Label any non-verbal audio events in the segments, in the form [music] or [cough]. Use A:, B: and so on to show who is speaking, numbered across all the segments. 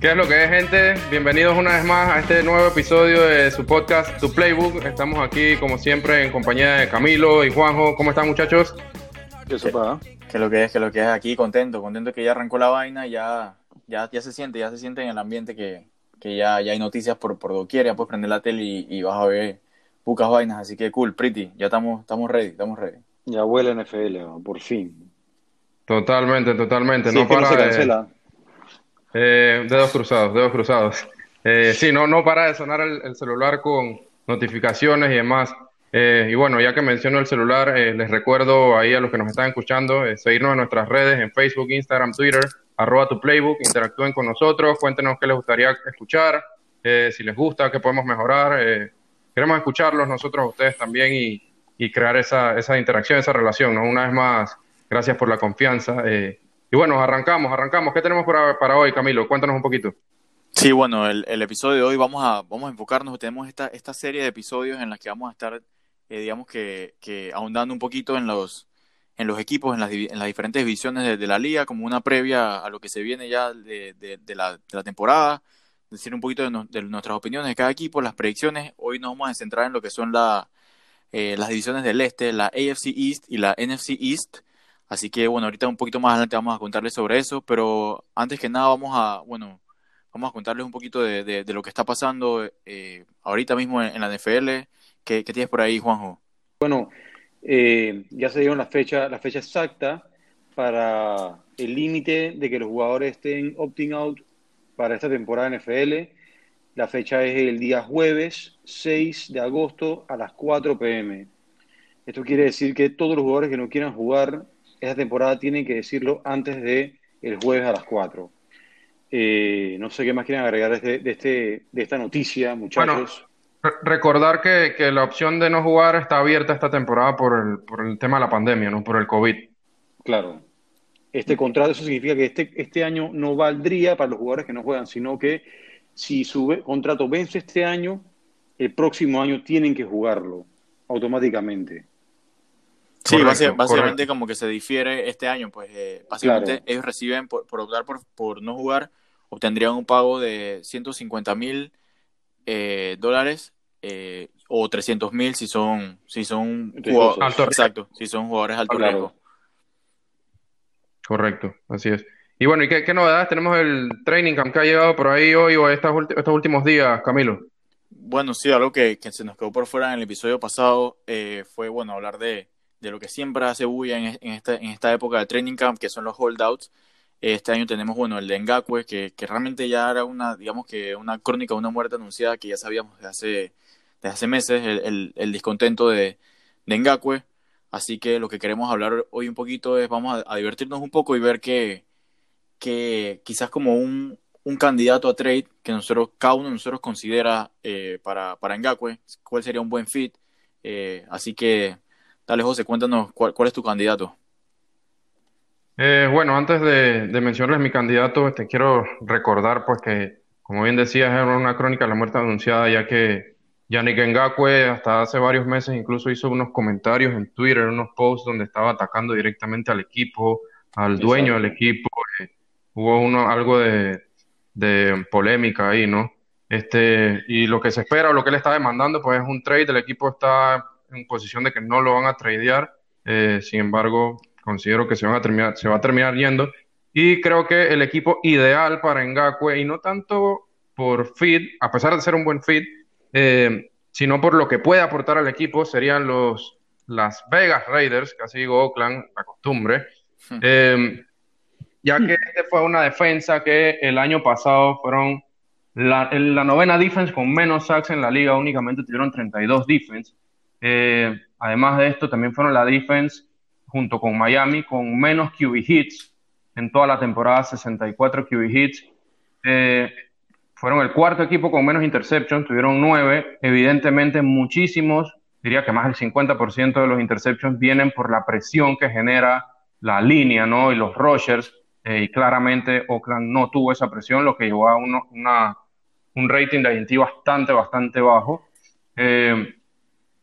A: ¿Qué es lo que es, gente? Bienvenidos una vez más a este nuevo episodio de su podcast, Tu Playbook. Estamos aquí, como siempre, en compañía de Camilo y Juanjo. ¿Cómo están, muchachos?
B: ¿Qué sopa? Que lo que es, que lo que es aquí, contento, contento que ya arrancó la vaina, ya, ya, ya se siente, ya se siente en el ambiente que, que ya, ya hay noticias por, por doquier, ya puedes prender la tele y, y vas a ver pocas vainas, así que cool, pretty, ya estamos, estamos ready, estamos ready.
C: Ya huele NFL, por fin.
A: Totalmente, totalmente.
C: Sí,
A: no
C: que no
A: para
C: se
A: de-
C: cancela.
A: Eh, dedos cruzados, dedos cruzados. Eh, sí, no, no para de sonar el, el celular con notificaciones y demás. Eh, y bueno, ya que menciono el celular, eh, les recuerdo ahí a los que nos están escuchando, eh, seguirnos en nuestras redes, en Facebook, Instagram, Twitter, arroba tu playbook, interactúen con nosotros, cuéntenos qué les gustaría escuchar, eh, si les gusta, qué podemos mejorar. queremos escucharlos nosotros a ustedes también y, y crear esa, esa interacción, esa relación, ¿no? Una vez más, gracias por la confianza. eh, y bueno, arrancamos, arrancamos. ¿Qué tenemos para, para hoy, Camilo? Cuéntanos un poquito.
B: Sí, bueno, el, episodio de hoy vamos a, vamos a enfocarnos, tenemos esta, esta serie de episodios en las que vamos a estar, eh, digamos que, que ahondando un poquito en los, en los equipos, en las, en las diferentes divisiones de, la liga, como una previa a lo que se viene ya de, de- de la, temporada, decir un poquito de, no- de nuestras opiniones de cada equipo, las predicciones. Hoy nos vamos a centrar en lo que son la, eh, las divisiones del este, la AFC East y la NFC East. Así que bueno, ahorita un poquito más adelante vamos a contarles sobre eso, pero antes que nada vamos a, bueno, vamos a contarles un poquito de, lo que está pasando eh, ahorita mismo en, la NFL. ¿Qué, tienes por ahí, Juanjo?
C: Bueno, eh, ya se dieron la fecha, la fecha exacta para el límite de que los jugadores estén opting out para esta temporada NFL. La fecha es el día jueves 6 de agosto a las 4 pm. Esto quiere decir que todos los jugadores que no quieran jugar esta temporada tienen que decirlo antes de el jueves a las 4. Eh, no sé qué más quieren agregar de, este- de, este, de esta noticia, muchachos.
A: Re- recordar que, que la opción de no jugar está abierta esta temporada por el, por el tema de la pandemia, ¿no? Por el COVID.
C: Claro. Este contrato, eso significa que este, este año no valdría para los jugadores que no juegan, sino que si su contrato vence este año, el próximo año tienen que jugarlo automáticamente.
B: Sí, básicamente
A: correcto.
B: como que se difiere este año, pues eh, básicamente
C: Claro.
B: ellos reciben por, por optar por, por no jugar, obtendrían un pago de 150 mil eh, dólares eh, o 300 mil si son, si son jugadores,
A: Alto riesgo.
B: exacto, si son jugadores alto
C: Claro.
B: riesgo.
A: Correcto, así es. Y bueno, ¿y qué, qué novedades tenemos el training camp que ha llegado por ahí hoy o estos últimos días, Camilo?
B: Bueno, sí, algo que, que se nos quedó por fuera en el episodio pasado eh, fue, bueno, hablar de, de lo que siempre hace bulla en, en esta, en esta época del training camp, que son los holdouts. Este año tenemos, bueno, el de Ngakwe, que, que realmente ya era una, digamos que una crónica, una muerte anunciada que ya sabíamos desde hace, desde hace meses, el, el, el descontento de, de Ngakwe. Así que lo que queremos hablar hoy un poquito es, vamos a, a divertirnos un poco y ver que, que quizás como un, un candidato a trade que nosotros, cada uno de nosotros considera eh, para, para Ngakwe, cuál sería un buen fit. Eh, así que, dale José, cuéntanos cuál, cuál es tu candidato.
A: Eh, bueno, antes de, de mencionarles mi candidato, te quiero recordar pues que, como bien decías, era una crónica de la muerte anunciada, ya que Yannick Ngakoue hasta hace varios meses incluso hizo unos comentarios en Twitter, unos posts donde estaba atacando directamente al equipo, al dueño del equipo. eh, hubo uno, algo de, de polémica ahí, ¿no? Este, y lo que se espera o lo que él está demandando, pues es un trade. El equipo está en posición de que no lo van a tradear. Eh, sin embargo, considero que se van a terminar, se va a terminar yendo. Y creo que el equipo ideal para Ngakwe, y no tanto por fit, a pesar de ser un buen fit, eh, sino por lo que puede aportar al equipo, serían los Las Vegas Raiders, casi digo Oakland, la costumbre. Eh, ya que este fue una defensa que el año pasado fueron la, la novena defense con menos sacks en la liga, únicamente tuvieron 32 defense. Eh, además de esto, también fueron la defense junto con Miami con menos QB hits en toda la temporada, 64 QB hits. Eh, fueron el cuarto equipo con menos interceptions, tuvieron nueve. Evidentemente, muchísimos, diría que más del 50% de los interceptions vienen por la presión que genera la línea, ¿no? Y los Rogers, eh, y claramente Oakland no tuvo esa presión, lo que llevó a un rating de INT bastante, bastante bajo.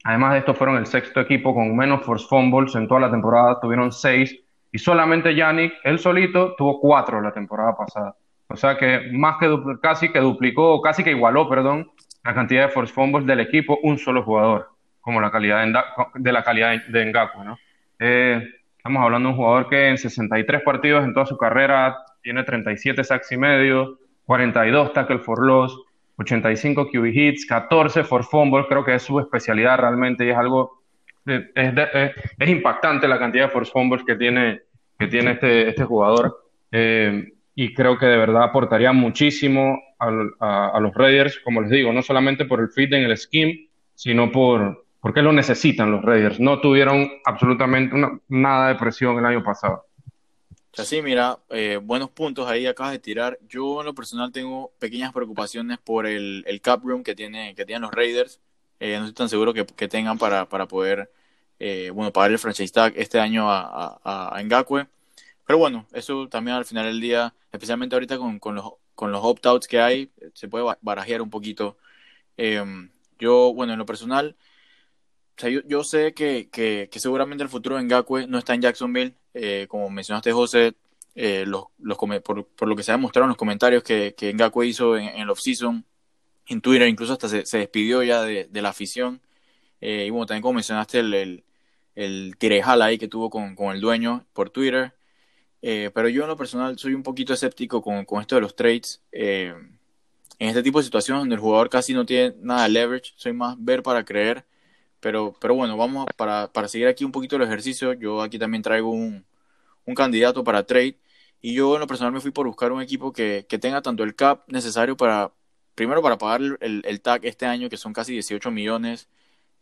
A: Además de esto, fueron el sexto equipo con menos force fumbles en toda la temporada, tuvieron seis, y solamente Yannick, él solito, tuvo cuatro la temporada pasada. O sea que más que casi que duplicó, casi que igualó, perdón, la cantidad de force fumbles del equipo, un solo jugador, como la calidad de, la calidad de Ngaku, ¿no? Eh, estamos hablando de un jugador que en 63 partidos en toda su carrera tiene 37 sacks y medio, 42 tackle for loss, 85 QB hits, 14 for fumbles, creo que es su especialidad realmente y es algo, es, es, impactante la cantidad de force fumbles que tiene, que tiene este, este jugador. Eh, y creo que de verdad aportaría muchísimo a, los Raiders, como les digo, no solamente por el fit en el scheme, sino por porque lo necesitan los Raiders. No tuvieron absolutamente nada de presión el año pasado.
B: Sí, mira, eh, buenos puntos ahí acabas de tirar. Yo en lo personal tengo pequeñas preocupaciones por el, cap room que, tiene, que tienen los Raiders. Eh, no estoy tan seguro que, tengan para, para poder eh, bueno, pagar el franchise tag este año a, a, a Ngakwe. Pero bueno, eso también al final del día, especialmente ahorita con, con los, con los opt-outs que hay, se puede barajear un poquito. Em, yo, bueno, en lo personal, o sea, yo, yo sé que, que, seguramente el futuro de Ngakwe no está en Jacksonville. Eh, como mencionaste, José, eh, los, los, por, por, lo que se ha demostrado en los comentarios que, que Ngakwe hizo en, el off-season, en Twitter, incluso hasta se, despidió ya de, de la afición. Eh, y bueno, también como mencionaste el, el, el ahí que tuvo con, con el dueño por Twitter. Pero yo en lo personal soy un poquito escéptico con, con esto de los trades. En este tipo de situaciones donde el jugador casi no tiene nada de leverage, soy más ver para creer. Pero, pero bueno, vamos para, para seguir aquí un poquito el ejercicio. Yo aquí también traigo un, un candidato para trade. Y yo en lo personal me fui por buscar un equipo que, que tenga tanto el cap necesario para, primero para pagar el, el tag este año, que son casi 18 millones,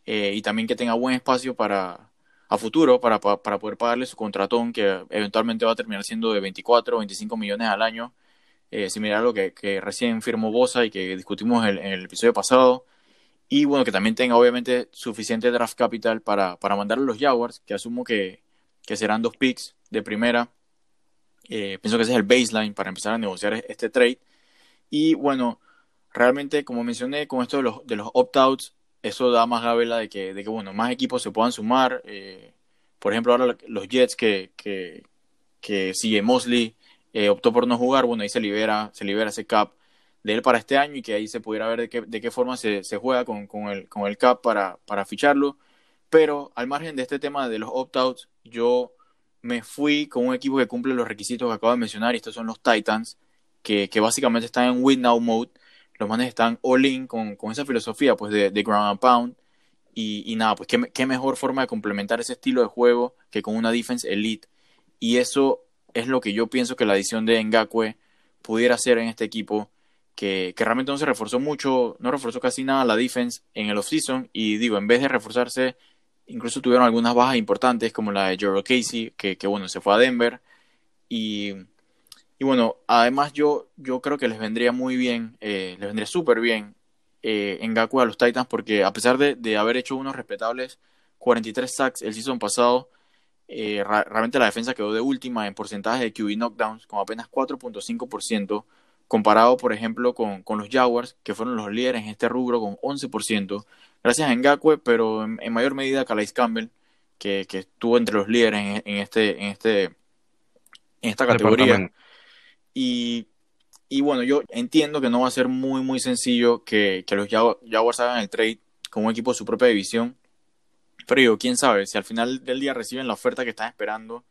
B: eh, y también que tenga buen espacio para, a futuro para, para poder pagarle su contratón que eventualmente va a terminar siendo de 24 o 25 millones al año, eh, similar a lo que, recién firmó Bosa y que discutimos en, el episodio pasado. Y bueno, que también tenga obviamente suficiente draft capital para, para mandarle a los Jaguars, que asumo que, que serán dos picks de primera. Eh, pienso que ese es el baseline para empezar a negociar este trade. Y bueno, realmente, como mencioné, con esto de los, de los opt-outs, eso da más gavela de que, de que bueno, más equipos se puedan sumar. Eh, por ejemplo, ahora los Jets que, que, que sigue Mosley eh, optó por no jugar, bueno, ahí se libera, se libera ese cap de él para este año y que ahí se pudiera ver de qué, de qué forma se, se juega con, con, el, con el cap para, para ficharlo. Pero al margen de este tema de los opt-outs, yo me fui con un equipo que cumple los requisitos que acabo de mencionar, y estos son los Titans, que, que básicamente están en win now mode. Los manes están all in con, con esa filosofía pues de, de ground and pound. Y, y nada, pues ¿qué, qué, mejor forma de complementar ese estilo de juego que con una defense elite y eso es lo que yo pienso que la adición de Ngakwe pudiera hacer en este equipo que, realmente no se reforzó mucho, no reforzó casi nada la defense en el offseason y digo, en vez de reforzarse, incluso tuvieron algunas bajas importantes como la de Jero Casey, que, que bueno, se fue a Denver. Y y bueno, además yo, yo creo que les vendría muy bien, eh, les vendría súper bien eh, en Gaku a los Titans porque a pesar de, de, haber hecho unos respetables 43 sacks el season pasado, eh, realmente la defensa quedó de última en porcentaje de QB knockdowns con apenas 4.5%, comparado por ejemplo con, con, los Jaguars, que fueron los líderes en este rubro con 11%, gracias a Ngakwe, pero en, mayor medida a Calais Campbell, que, que, estuvo entre los líderes en, en, este, en, este, en esta categoría. Y, y bueno, yo entiendo que no va a ser muy, muy sencillo que, que los Jaguars hagan el trade con un equipo de su propia división. Pero digo, quién sabe, si al final del día reciben la oferta que están esperando,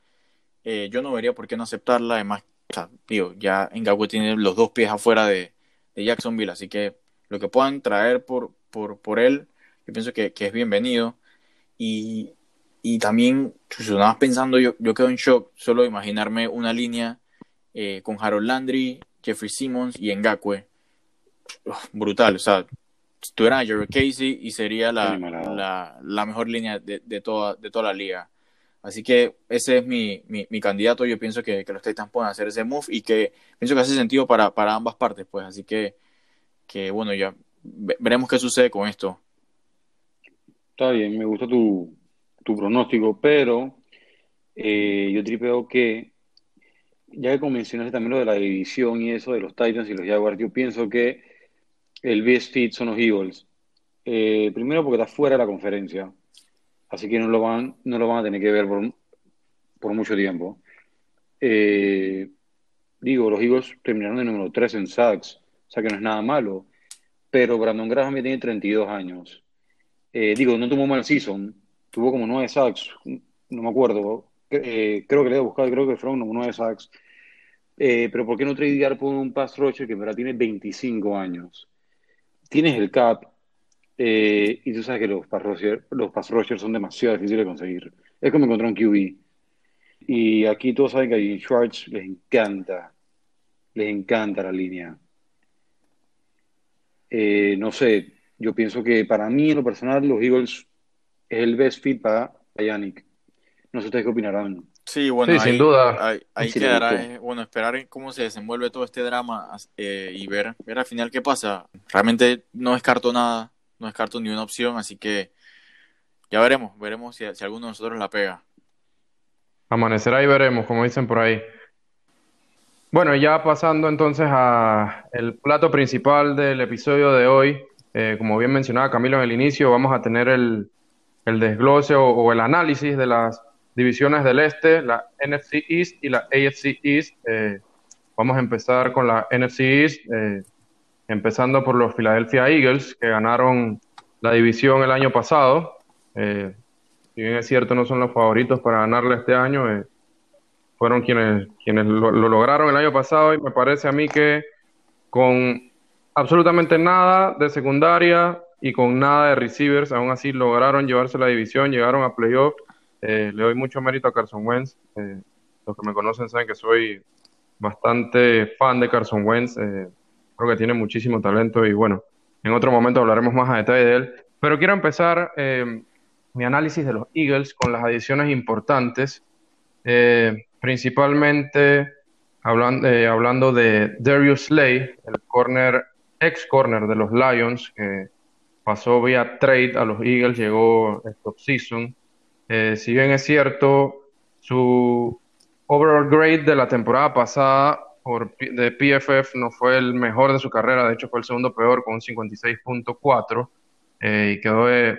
B: eh, yo no vería por qué no aceptarla. Además, o sea, digo, ya Ngakwe tiene los dos pies afuera de, de, Jacksonville, así que lo que puedan traer por, por, por él, yo pienso que, que es bienvenido. Y, y también, nada más pensando, yo, yo quedo en shock solo de imaginarme una línea eh, con Harold Landry, Jeffrey Simmons y Ngakwe. brutal, o sea, tuviera a Jerry Casey y sería la, la, la mejor línea de, de, toda, de toda la liga. Así que ese es mi, mi, mi candidato. Yo pienso que, los Titans pueden hacer ese move y que pienso que hace sentido para, para ambas partes, pues. Así que, que bueno, ya veremos qué sucede con esto.
C: Está bien, me gusta tu, tu pronóstico, pero eh, yo tripeo que, ya que mencionaste también lo de la división y eso de los Titans y los Jaguars, yo pienso que el best fit son los Eagles. Eh, primero porque está fuera de la conferencia, así que no lo van, no lo van a tener que ver por, mucho tiempo. Eh, digo, los Eagles terminaron de número 3 en sacks, o sea que no es nada malo, pero Brandon Graham ya tiene 32 años. Eh, digo, no tuvo mal season, tuvo como 9 sacks, no me acuerdo, eh, creo que le he buscado, creo que fueron como 9 sacks. pero ¿por qué no tradear por un pass rusher que en verdad tiene 25 años? Tienes el cap, y tú sabes que los pass, rushers, los pass rushers son demasiado difíciles de conseguir. Es como encontrar un QB. Y aquí todos saben que a Schwartz les encanta, les encanta la línea. Eh, no sé, yo pienso que para mí, en lo personal, los Eagles es el best fit para, Yannick. No sé ustedes qué opinarán.
B: Sí, bueno, sin duda. Ahí, quedará, eh, bueno, esperar cómo se desenvuelve todo este drama eh, y ver, ver al final qué pasa. Realmente no descarto nada, no descarto ni una opción, así que ya veremos, veremos si, si alguno de nosotros la pega.
A: Amanecerá y veremos, como dicen por ahí. Bueno, ya pasando entonces a el plato principal del episodio de hoy, eh, como bien mencionaba Camilo en el inicio, vamos a tener el, desglose o, el análisis de las divisiones del este, la NFC East y la AFC East. Eh, vamos a empezar con la NFC East, eh, empezando por los Philadelphia Eagles, que ganaron la división el año pasado si bien es cierto no son los favoritos para ganarle este año, eh, fueron quienes, quienes lo, lograron el año pasado y me parece a mí que con absolutamente nada de secundaria y con nada de receivers, aún así lograron llevarse la división, llegaron a playoff. Eh, le doy mucho mérito a Carson Wentz. Eh, los que me conocen saben que soy bastante fan de Carson Wentz. Creo que tiene muchísimo talento y bueno, en otro momento hablaremos más a detalle de él. Pero quiero empezar mi análisis de los Eagles con las adiciones importantes, eh, principalmente hablando, eh, hablando de Darius Slay, el corner, ex corner de los Lions, que pasó vía trade a los Eagles, llegó esta season. Eh, si bien es cierto, su overall grade de la temporada pasada por, de PFF no fue el mejor de su carrera, de hecho fue el segundo peor con un 56.4 y quedó de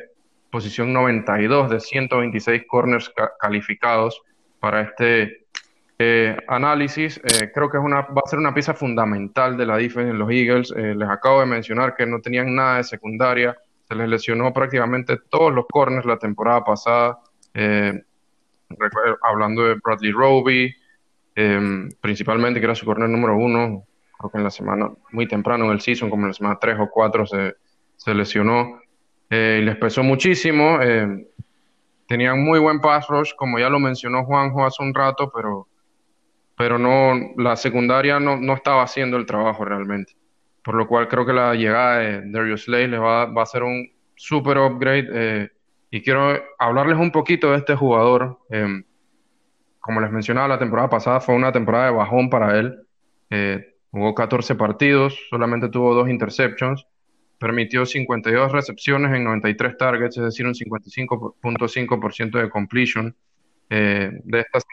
A: posición 92 de 126 corners calificados para este eh, análisis. Eh, creo que es una, va a ser una pieza fundamental de la defensa en los Eagles. Eh, les acabo de mencionar que no tenían nada de secundaria. Se les lesionó prácticamente todos los corners la temporada pasada. hablando de Bradley Roby, principalmente que era su corner número uno. Creo que en la semana, muy temprano en el season, como en la semana 3 o 4, se, se lesionó. Eh, les pesó muchísimo. Eh, tenían muy buen pass rush, como ya lo mencionó Juanjo hace un rato, pero, pero no, la secundaria no, no estaba haciendo el trabajo realmente. Por lo cual creo que la llegada de Darius Slay les va, va a ser un super upgrade. Eh, y quiero hablarles un poquito de este jugador. Como les mencionaba, la temporada pasada fue una temporada de bajón para él. jugó 14 partidos, solamente tuvo dos interceptions permitió 52 recepciones en 93 targets, es decir, un 55.5% de completion. Eh, de, estas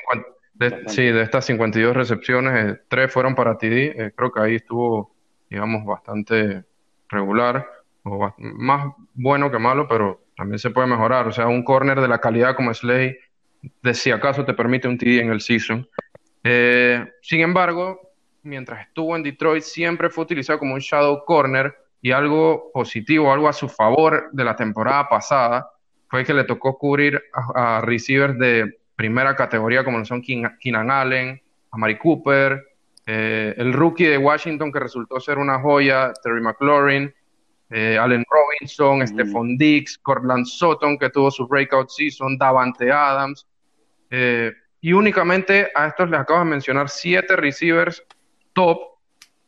A: sí, de estas 52 recepciones, eh, tres fueron para TD. Eh, creo que ahí estuvo, digamos, bastante regular, o más bueno que malo, pero también se puede mejorar. O sea, un corner de la calidad como Slay, de si acaso te permite un TD en el season. sin embargo, mientras estuvo en Detroit, siempre fue utilizado como un shadow corner y algo positivo, algo a su favor de la temporada pasada, fue que le tocó cubrir a, receivers de primera categoría como son Keenan Allen, a Mari Cooper, eh, el rookie de Washington que resultó ser una joya, Terry McLaurin, eh, Allen Robinson, mm. Stephon Dix, Cortland Sutton que tuvo su breakout season, Davante Adams, eh, y únicamente a estos les acabo de mencionar siete receivers top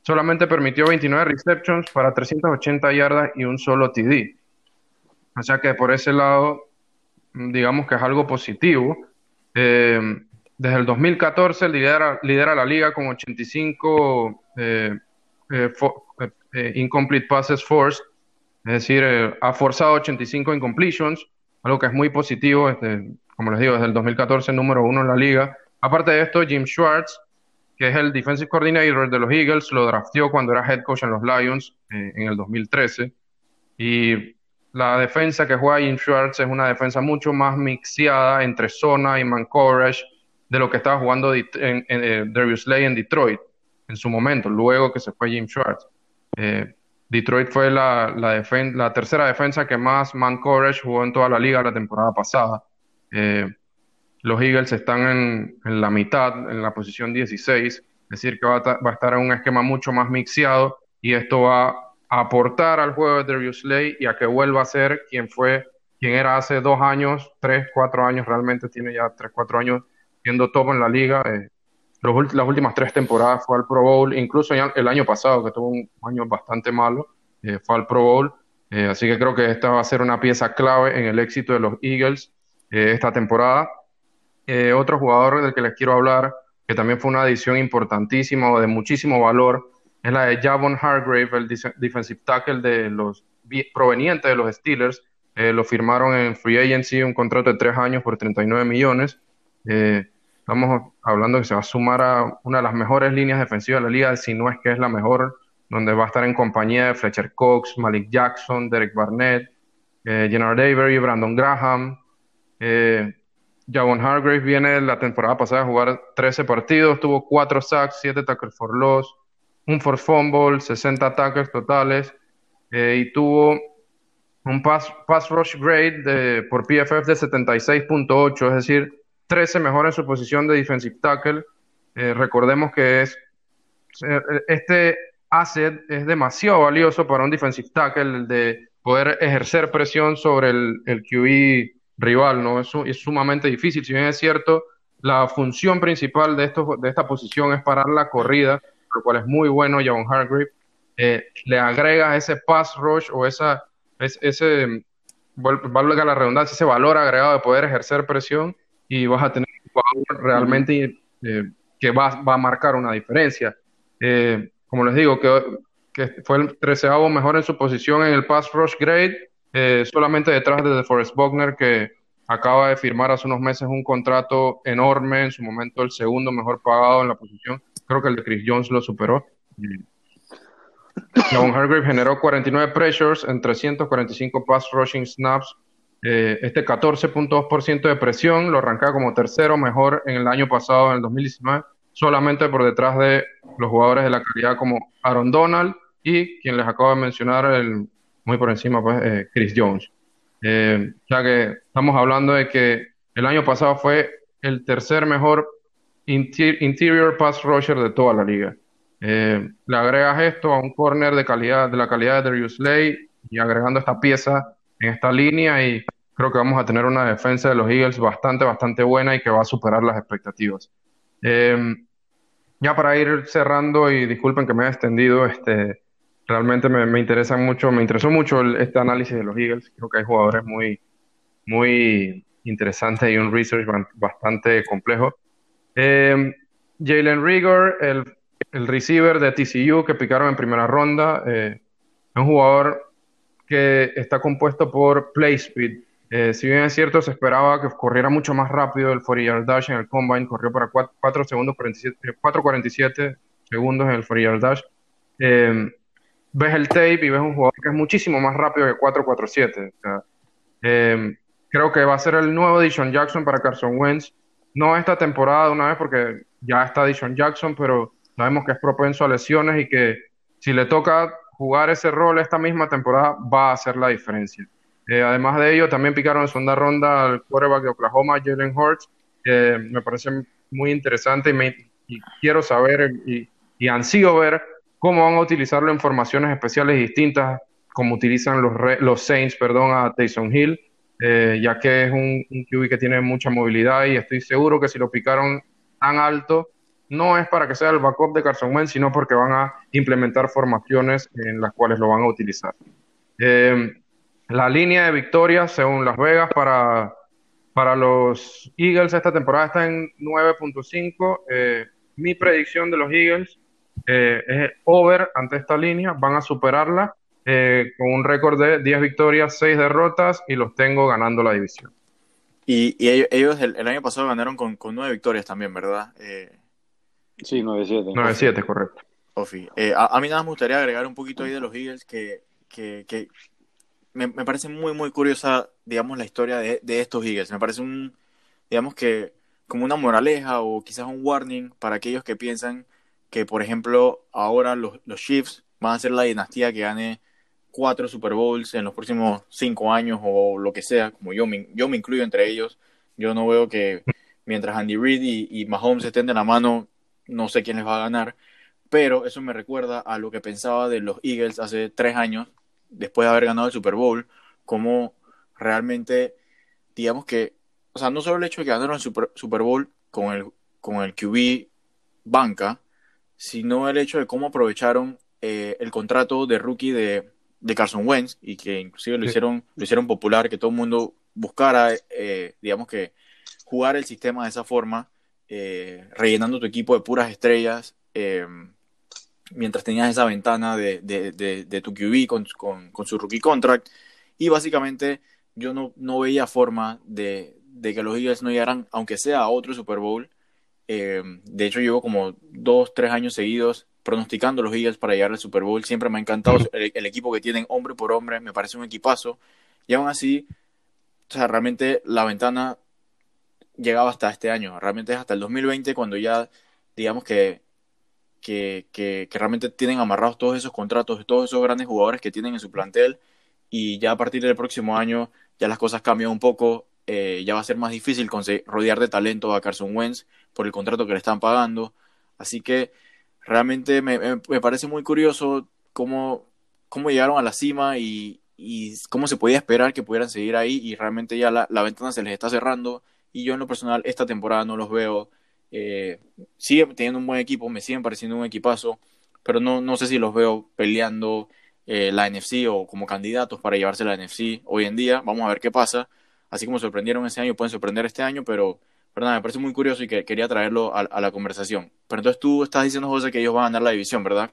A: solamente permitió 29 receptions para 380 yardas y un solo TD. O sea que por ese lado, digamos que es algo positivo. Eh, desde el 2014 lidera, lidera la liga con 85 eh, eh, incomplete passes forced, es decir, ha forzado 85 incompletions, algo que es muy positivo. Este, como les digo, desde el 2014 número uno en la liga. Aparte de esto, Jim Schwartz, que es el defensive coordinator de los Eagles, lo draftió cuando era head coach en los Lions eh, en el 2013. Y la defensa que juega Jim Schwartz es una defensa mucho más mixeada entre zona y man coverage de lo que estaba jugando en, en, eh, en Detroit en su momento, luego que se fue Jim Schwartz. Eh, Detroit fue la, la, tercera defensa que más man coverage jugó en toda la liga la temporada pasada. Eh, los Eagles están en, la mitad, en la posición 16, es decir, que va a, a estar en un esquema mucho más mixeado y esto va aportar al juego de Darius Slay y a que vuelva a ser quien fue, quien era hace dos años, tres, cuatro años, realmente tiene ya tres, cuatro años siendo top en la liga. Eh, los, las últimas tres temporadas fue al Pro Bowl, incluso el año pasado, que tuvo un año bastante malo, eh, fue al Pro Bowl. Así que creo que esta va a ser una pieza clave en el éxito de los Eagles esta temporada. otro jugador del que les quiero hablar, que también fue una adición importantísima o de muchísimo valor, es la de Javon Hargrave, el defensive tackle de los proveniente de los Steelers. Eh, lo firmaron en Free Agency, un contrato de tres años por 39 millones. Eh, estamos hablando que se va a sumar a una de las mejores líneas defensivas de la liga, si no es que es la mejor, donde va a estar en compañía de Fletcher Cox, Malik Jackson, Derek Barnett, eh, Avery, Brandon Graham. Eh, Javon Hargrave viene la temporada pasada a jugar 13 partidos, tuvo 4 sacks, 7 tackles for loss, un force fumble, 60 ataques totales eh, y tuvo un pass, rush grade de, por PFF de 76.8, es decir, 13 mejor en su posición de defensive tackle. Eh, recordemos que es eh, este asset es demasiado valioso para un defensive tackle de poder ejercer presión sobre el, el QB rival, ¿no? Es, es sumamente difícil. Si bien es cierto, la función principal de, esto, de esta posición es parar la corrida, lo cual es muy bueno, Javon Hargrave, eh, le agrega ese pass rush o esa, ese, valga la redundancia, ese valor agregado de poder ejercer presión y vas a tener un jugador realmente eh, que va, va, a marcar una diferencia. Eh, como les digo, que, que, fue el treceavo mejor en su posición en el pass rush grade, solamente detrás de DeForest Buckner, que acaba de firmar hace unos meses un contrato enorme, en su momento el segundo mejor pagado en la posición creo que el de Chris Jones lo superó. [coughs] Javon Hargrave generó 49 pressures en 345 pass rushing snaps. Eh, este 14.2% de presión lo arrancaba como tercero mejor en el año pasado, en el 2019, solamente por detrás de los jugadores de la calidad como Aaron Donald y quien les acabo de mencionar, el, muy por encima, pues, eh, Chris Jones. Eh, ya que estamos hablando de que el año pasado fue el tercer mejor interior pass rusher de toda la liga. Eh, le agregas esto a un corner de calidad, de la calidad de Darius Slay y agregando esta pieza en esta línea y creo que vamos a tener una defensa de los Eagles bastante, bastante buena y que va a superar las expectativas. Eh, ya para ir cerrando y disculpen que me haya extendido, este, realmente me, me interesa mucho, me interesó mucho este análisis de los Eagles. Creo que hay jugadores muy, muy interesantes y un research bastante complejo. Eh, Jalen Rigor, el, el, receiver de TCU que picaron en primera ronda, eh, es un jugador que está compuesto por play speed. Eh, si bien es cierto, se esperaba que corriera mucho más rápido el 40 yard dash en el combine, corrió para 4, segundos 4.47 segundos en el 40 yard dash. Eh, ves el tape y ves un jugador que es muchísimo más rápido que 4.47. O sea, eh, creo que va a ser el nuevo Dishon Jackson para Carson Wentz no esta temporada una vez porque ya está Dishon Jackson, pero sabemos que es propenso a lesiones y que si le toca jugar ese rol esta misma temporada va a hacer la diferencia. Eh, además de ello, también picaron en segunda ronda al quarterback de Oklahoma, Jalen Hurts. que me parece muy interesante y, quiero saber y, y, ansío ver cómo van a utilizarlo en formaciones especiales distintas, como utilizan los, los Saints perdón, a Taysom Hill eh, ya que es un, QB que tiene mucha movilidad y estoy seguro que si lo picaron tan alto, no es para que sea el backup de Carson Wentz, sino porque van a implementar formaciones en las cuales lo van a utilizar. Eh, la línea de victorias, según Las Vegas, para, para los Eagles esta temporada está en 9.5. Eh, mi predicción de los Eagles es over ante esta línea, van a superarla eh, con un récord de 10 victorias, 6 derrotas y los tengo ganando la división.
B: Y, y ellos, el, año pasado ganaron con, con nueve victorias también, ¿verdad? Eh,
C: sí, 9-7.
A: 9-7, correcto.
B: Ofi. Eh, a, mí nada más me gustaría agregar un poquito ahí de los Eagles que, que, que me, me, parece muy, muy curiosa, digamos, la historia de, de, estos Eagles. Me parece un, digamos que, como una moraleja o quizás un warning para aquellos que piensan que, por ejemplo, ahora los, los Chiefs van a ser la dinastía que gane cuatro Super Bowls en los próximos cinco años o lo que sea, como yo me, yo me incluyo entre ellos. Yo no veo que mientras Andy Reid y, y Mahomes estén de la mano, no sé quién les va a ganar. Pero eso me recuerda a lo que pensaba de los Eagles hace tres años, después de haber ganado el Super Bowl, como realmente, digamos que, o sea, no solo el hecho de que ganaron el Super, Super Bowl con el, con el QB banca, sino el hecho de cómo aprovecharon eh, el contrato de rookie de, de Carson Wentz y que inclusive lo hicieron, lo hicieron popular, que todo el mundo buscara, eh, digamos que, jugar el sistema de esa forma, eh, rellenando tu equipo de puras estrellas, eh, mientras tenías esa ventana de, de, de, tu QB con, con, con, su rookie contract. Y básicamente yo no, no veía forma de, que los Eagles no llegaran, aunque sea a otro Super Bowl. De hecho, llevo como dos, tres años seguidos pronosticando los Eagles para llegar al Super Bowl. Siempre me ha encantado el, equipo que tienen hombre por hombre, me parece un equipazo. Y aún así, o sea, realmente la ventana llegaba hasta este año, realmente es hasta el 2020 cuando ya, digamos que, que, que, realmente tienen amarrados todos esos contratos, de todos esos grandes jugadores que tienen en su plantel y ya a partir del próximo año ya las cosas cambian un poco, eh, ya va a ser más difícil rodear de talento a Carson Wentz por el contrato que le están pagando, así que realmente me, me, parece muy curioso cómo, cómo llegaron a la cima y, y, cómo se podía esperar que pudieran seguir ahí y realmente ya la, la, ventana se les está cerrando y yo en lo personal esta temporada no los veo. Eh, siguen teniendo un buen equipo, me siguen pareciendo un equipazo, pero no, no sé si los veo peleando eh, la NFC o como candidatos para llevarse la NFC hoy en día. Vamos a ver qué pasa. Así como sorprendieron ese año, pueden sorprender este año, pero pero me parece muy curioso y que quería traerlo a, la conversación. Pero entonces tú estás diciendo, José, que ellos van a ganar la división, ¿verdad?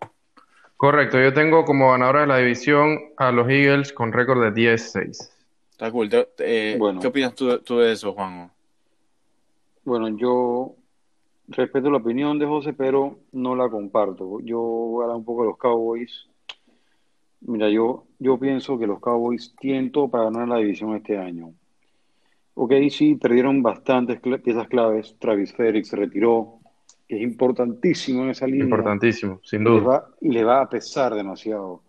A: Correcto, yo tengo como ganadora de la división a los Eagles con récord de 10-6.
B: Está cool. Eh, ¿Qué opinas tú, de eso, Juan?
C: Bueno, yo respeto la opinión de José, pero no la comparto. Yo voy a hablar un poco de los Cowboys. Mira, yo, yo pienso que los Cowboys tienen todo para ganar la división este año. Ok, sí, perdieron bastantes piezas claves. Travis Félix se retiró, que es importantísimo en esa línea.
A: Importantísimo, sin duda.
C: Y le, va, a pesar demasiado.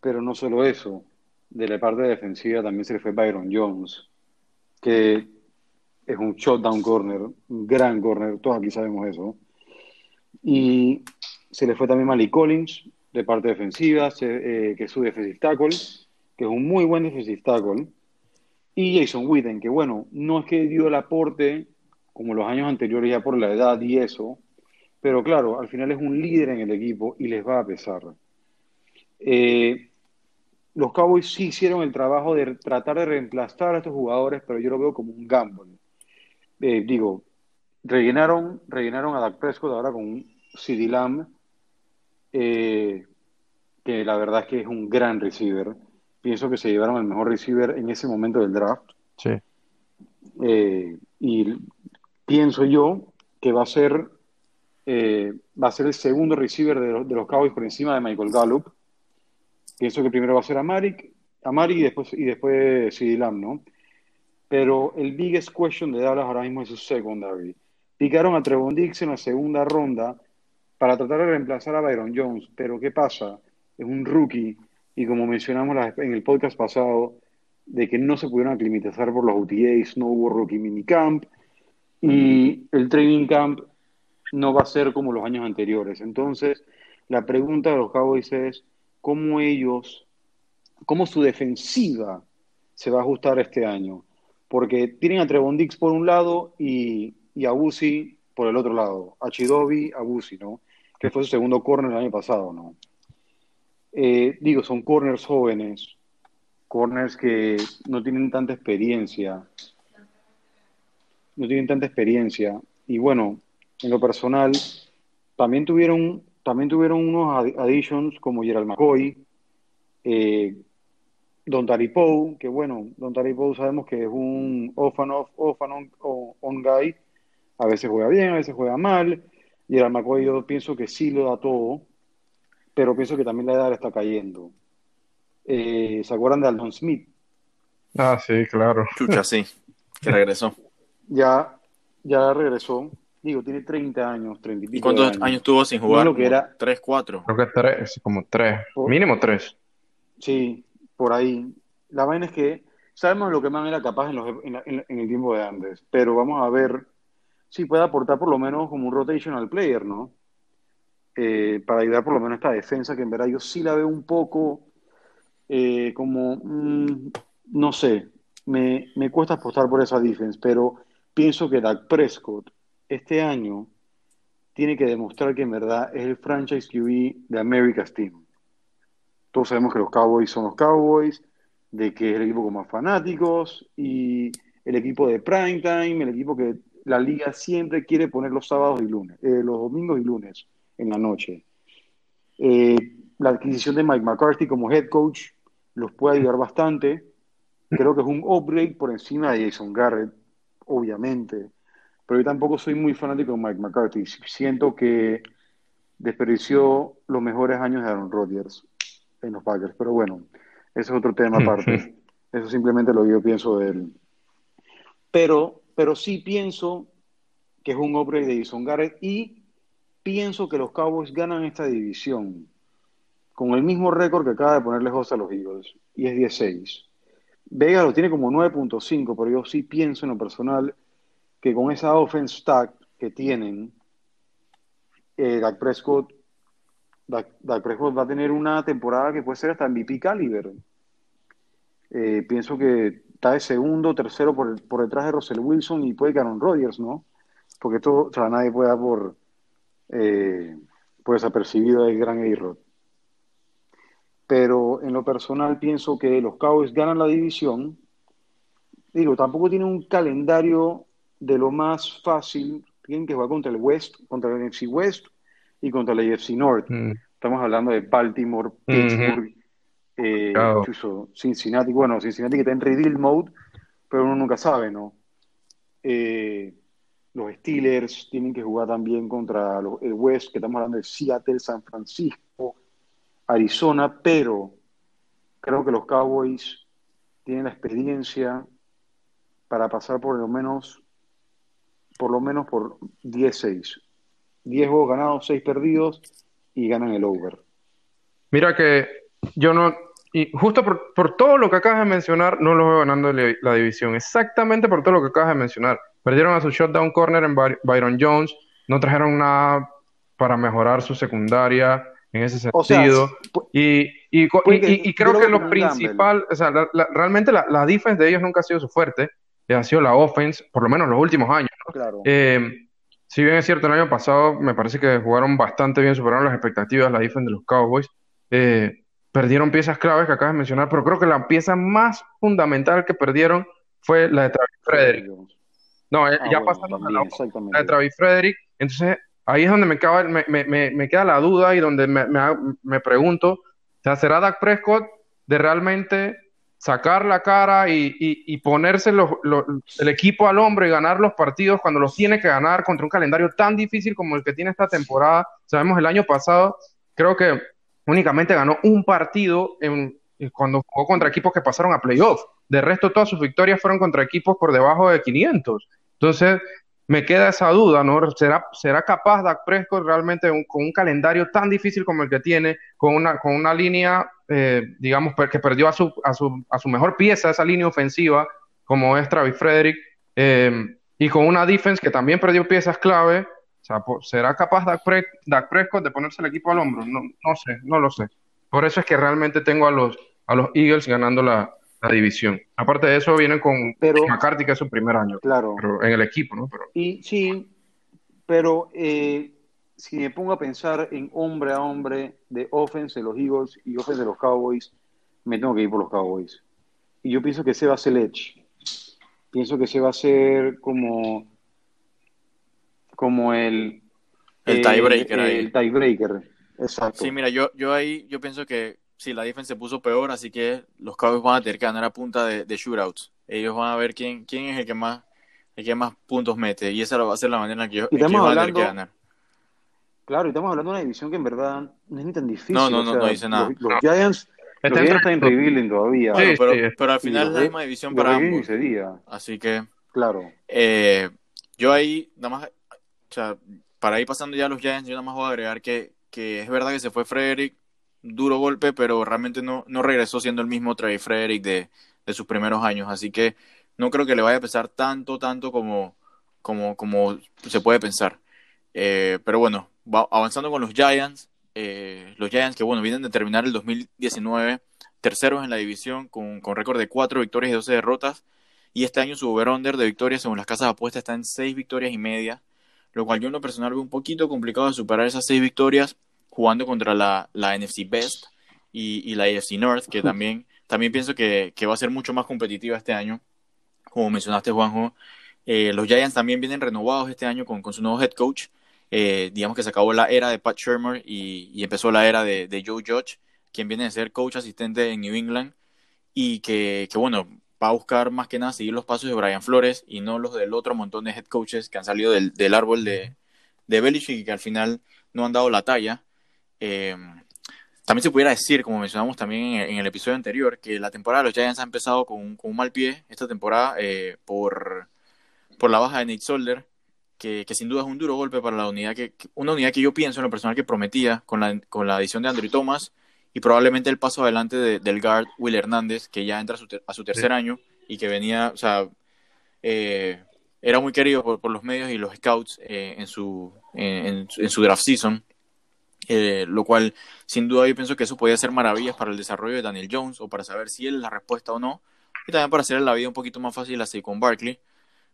C: Pero no solo eso, de la parte defensiva también se le fue Byron Jones, que es un shutdown corner, un gran corner, todos aquí sabemos eso. Y se le fue también Malik Collins, de parte defensiva, eh, que es su defensive tackle, que es un muy buen defensive tackle y Jason Witten, que bueno, no es que dio el aporte como los años anteriores ya por la edad y eso, pero claro, al final es un líder en el equipo y les va a pesar. Eh, los Cowboys sí hicieron el trabajo de tratar de reemplazar a estos jugadores, pero yo lo veo como un gamble. Eh, digo, rellenaron, rellenaron a Dak Prescott ahora con CD Lamb, eh, que la verdad es que es un gran receiver pienso que se llevaron el mejor receiver en ese momento del draft.
A: Sí.
C: Eh, y pienso yo que va a ser eh, va a ser el segundo receiver de los, de los, Cowboys por encima de Michael Gallup. Pienso que primero va a ser a Marik, a y después y después CD Lamb, ¿no? Pero el biggest question de Dallas ahora mismo es su secondary. Picaron a Trevon Dix en la segunda ronda para tratar de reemplazar a Byron Jones, pero ¿qué pasa? Es un rookie y como mencionamos en el podcast pasado, de que no se pudieron aclimatizar por los UTAs, no hubo rookie minicamp y el training camp no va a ser como los años anteriores. Entonces, la pregunta de los Cowboys es cómo ellos, cómo su defensiva se va a ajustar este año. Porque tienen a Trevon Dix por un lado y, y a Busi por el otro lado. A Chidobi, a Busi, ¿no? Que fue su segundo corner el año pasado, ¿no? Eh, digo, son corners jóvenes, corners que no tienen tanta experiencia, no tienen tanta experiencia. Y bueno, en lo personal, también tuvieron, también tuvieron unos additions como Gerald McCoy. Eh, Don Taripo, que bueno, Don Taripo sabemos que es un off and off, off and on, on guy. A veces juega bien, a veces juega mal. El McCoy yo pienso que sí lo da todo, pero pienso que también la edad está cayendo. Eh, ¿Se acuerdan de Aldon Smith?
A: Ah, sí, claro.
B: Chucha, sí, que regresó. [laughs]
C: ya, ya regresó. Digo, tiene 30 años, 30 y pico
B: ¿Y cuántos años. tuvo sin jugar?
C: No, lo que era-
B: ¿Tres, cuatro?
A: Creo que tres, como tres.
C: Por-
A: Mínimo tres.
C: Sí, por ahí. La vaina es que sabemos lo que Man era capaz en, los- en la- en la- en el tiempo de antes, pero vamos a ver si puede aportar por lo menos como un rotational player, ¿no? Eh, para ayudar por lo menos a esta defensa, que en verdad yo sí la veo un poco eh, como, mm, no sé, me, me cuesta apostar por esa defense, pero pienso que Dak Prescott este año tiene que demostrar que en verdad es el franchise QB de America's Team. Todos sabemos que los Cowboys son los Cowboys, de que es el equipo con más fanáticos y el equipo de primetime, el equipo que la liga siempre quiere poner los sábados y lunes, eh, los domingos y lunes en la noche. Eh, la adquisición de Mike McCarthy como head coach los puede ayudar bastante. Creo que es un upgrade por encima de Jason Garrett, obviamente. Pero yo tampoco soy muy fanático de Mike McCarthy. Siento que desperdició los mejores años de Aaron Rodgers en los Packers. Pero bueno, ese es otro tema aparte. Eso es simplemente lo que yo pienso de él. Pero, pero sí pienso que es un upgrade de Jason Garrett y pienso que los Cowboys ganan esta división con el mismo récord que acaba de ponerle José a los Eagles, y es 16. Vega lo tiene como 9.5, pero yo sí pienso en lo personal que con esa offense stack que tienen, eh, Dak Prescott, Dak, Prescott va a tener una temporada que puede ser hasta MVP caliber. Eh, pienso que está de segundo, tercero por, por detrás de Russell Wilson y puede que Aaron Rodgers, ¿no? Porque todo, o nadie puede dar por, eh, por desapercibido el gran A-Rod. Pero en lo personal pienso que los Cowboys ganan la división. Digo, tampoco tienen un calendario de lo más fácil. Tienen que jugar contra el West, contra el NFC West y contra el AFC North.
A: Mm.
C: Estamos hablando de Baltimore, Pittsburgh, eh, incluso Cincinnati. Bueno, Cincinnati que está en rebuild mode, pero uno nunca sabe, ¿no? Eh, los Steelers tienen que jugar también contra los- el West, que estamos hablando de Seattle, San Francisco, Arizona, pero creo que los Cowboys tienen la experiencia para pasar por lo menos por lo menos por 10-6. 10 juegos ganados, 6 perdidos y ganan el over.
A: Mira que yo no, y justo por, por todo lo que acabas de mencionar, no los veo ganando la, la división. Exactamente por todo lo que acabas de mencionar. Perdieron a su shutdown corner en By- Byron Jones, no trajeron nada para mejorar su secundaria en ese
C: O sea,
A: sentido. Y, y, y- creo que lo principal, o sea, la- la- realmente la, la defense de ellos nunca ha sido su fuerte, eh, ha sido la offense, por lo menos en los últimos años.
C: claro.
A: Eh, si bien es cierto, el año pasado me parece que jugaron bastante bien, superaron las expectativas, la defensa de los Cowboys. Eh, perdieron piezas claves que acabas de mencionar, pero creo que la pieza más fundamental que perdieron fue la de Travis Frederick. No, eh,
C: Ah,
A: ya
C: bueno,
A: pasando a la, de. Travis Frederick, entonces ahí es donde me, acaba- me, me- me- me queda la duda y donde me, me ha- me pregunto, o sea, ¿será Dak Prescott de realmente sacar la cara y, y- y ponerse los- los- el equipo al hombro y ganar los partidos cuando los tiene que ganar contra un calendario tan difícil como el que tiene esta temporada? Sabemos el año pasado, creo que únicamente ganó un partido en- cuando jugó contra equipos que pasaron a playoff. De resto, todas sus victorias fueron contra equipos por debajo de 500. Entonces, me queda esa duda, ¿no? ¿Será, será capaz Dak Prescott realmente con un calendario tan difícil como el que tiene, con una, con una línea, eh, digamos, que perdió a su, a, su, a su mejor pieza, esa línea ofensiva, como es Travis Frederick, eh, y con una defense que también perdió piezas clave? ¿será capaz Dak, Pre- Dak Prescott de ponerse el equipo al hombro? No, no sé, no lo sé. Por eso es que realmente tengo a los, a los Eagles ganando la, la división. Aparte de eso, vienen con
C: Pero-
A: McCarthy, que es su primer año,
C: Claro.
A: pero en el equipo, ¿no? Pero,
C: Y sí, pero eh, si me pongo a pensar en hombre a hombre de offense de los Eagles y offense de los Cowboys, me tengo que ir por los Cowboys. Y yo pienso que ese va a ser el edge. Pienso que ese va a ser como, como el,
B: El tiebreaker ahí.
C: El tiebreaker, exacto.
B: Sí, mira, yo, yo ahí, yo pienso que sí, la defensa se puso peor, así que los Cowboys van a tener que ganar a punta de, de shootouts. Ellos van a ver quién, quién es el que más el que más puntos mete, y esa va a ser la manera en que, ellos, van a tener que ganar.
C: Claro, y estamos hablando de una división que en verdad no es ni tan difícil.
B: No, no, no, no dice nada.
C: Los, Giants, los Giants están en rebuilding todavía.
B: Sí, pero, pero, al final es la misma división para ambos. Así que,
C: claro.
B: Eh, yo ahí, nada más, o sea, para ir pasando ya a los Giants, yo nada más voy a agregar que, que es verdad que se fue Frederick, duro golpe, pero realmente no, no regresó siendo el mismo Trey Frederick de, de sus primeros años. Así que no creo que le vaya a pesar tanto, tanto como, como, como se puede pensar. Eh, pero bueno, avanzando con los Giants, eh, los Giants que bueno, vienen de terminar el 2019 terceros en la división con, con récord de 4 victorias y 12 derrotas. Y este año su over-under de victorias según las casas de apuestas está en 6 victorias y media, lo cual yo en lo personal veo un poquito complicado de superar esas 6 victorias jugando contra la, la NFC Best y, y, la AFC North, que también, también pienso que, que, va a ser mucho más competitiva este año. Como mencionaste, Juanjo, eh, los Giants también vienen renovados este año con, con su nuevo head coach. Eh, digamos que se acabó la era de Pat Shermer y, y empezó la era de, de, Joe Judge, quien viene a ser coach asistente en New England y que, que, bueno, va a buscar más que nada seguir los pasos de Brian Flores y no los del otro montón de head coaches que han salido del, del árbol de, de Belichick y que al final no han dado la talla. Eh, también se pudiera decir, como mencionamos también en, el episodio anterior, que la temporada de los Giants ha empezado con, con un mal pie esta temporada eh, por, por la baja de Nate Solder, que, que, sin duda es un duro golpe para la unidad, que, una unidad que yo pienso en lo personal que prometía con la, con la adición de Andrew Thomas y probablemente el paso adelante de, del guard Will Hernández, que ya entra a su, a su tercer sí. año y que venía, o sea, eh, era muy querido por, por, los medios y los scouts eh, en, su, en, en, su draft season. Eh, lo cual sin duda yo pienso que eso podía ser maravillas para el desarrollo de Daniel Jones o para saber si él es la respuesta o no y también para hacerle la vida un poquito más fácil así con Barkley.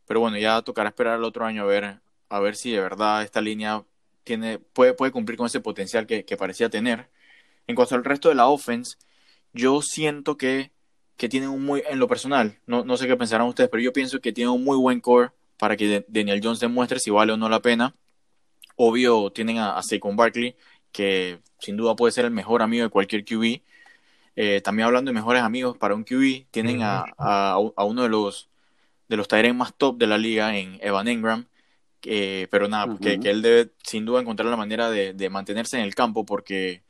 B: Pero bueno ya tocará esperar el otro año a ver a ver si de verdad esta línea tiene puede, puede cumplir con ese potencial que, que parecía tener. En cuanto al resto de la offense yo siento que que tienen un muy en lo personal no, no sé qué pensarán ustedes pero yo pienso que tienen un muy buen core para que Daniel Jones demuestre si vale o no la pena. Obvio tienen a, a Saquon Barkley que sin duda puede ser el mejor amigo de cualquier QB. Eh, también hablando de mejores amigos para un QB, tienen a, a, a uno de los de los Tyrens más top de la liga en Evan Engram, eh, pero nada, uh -huh. que, que, él debe sin duda encontrar la manera de, de mantenerse en el campo porque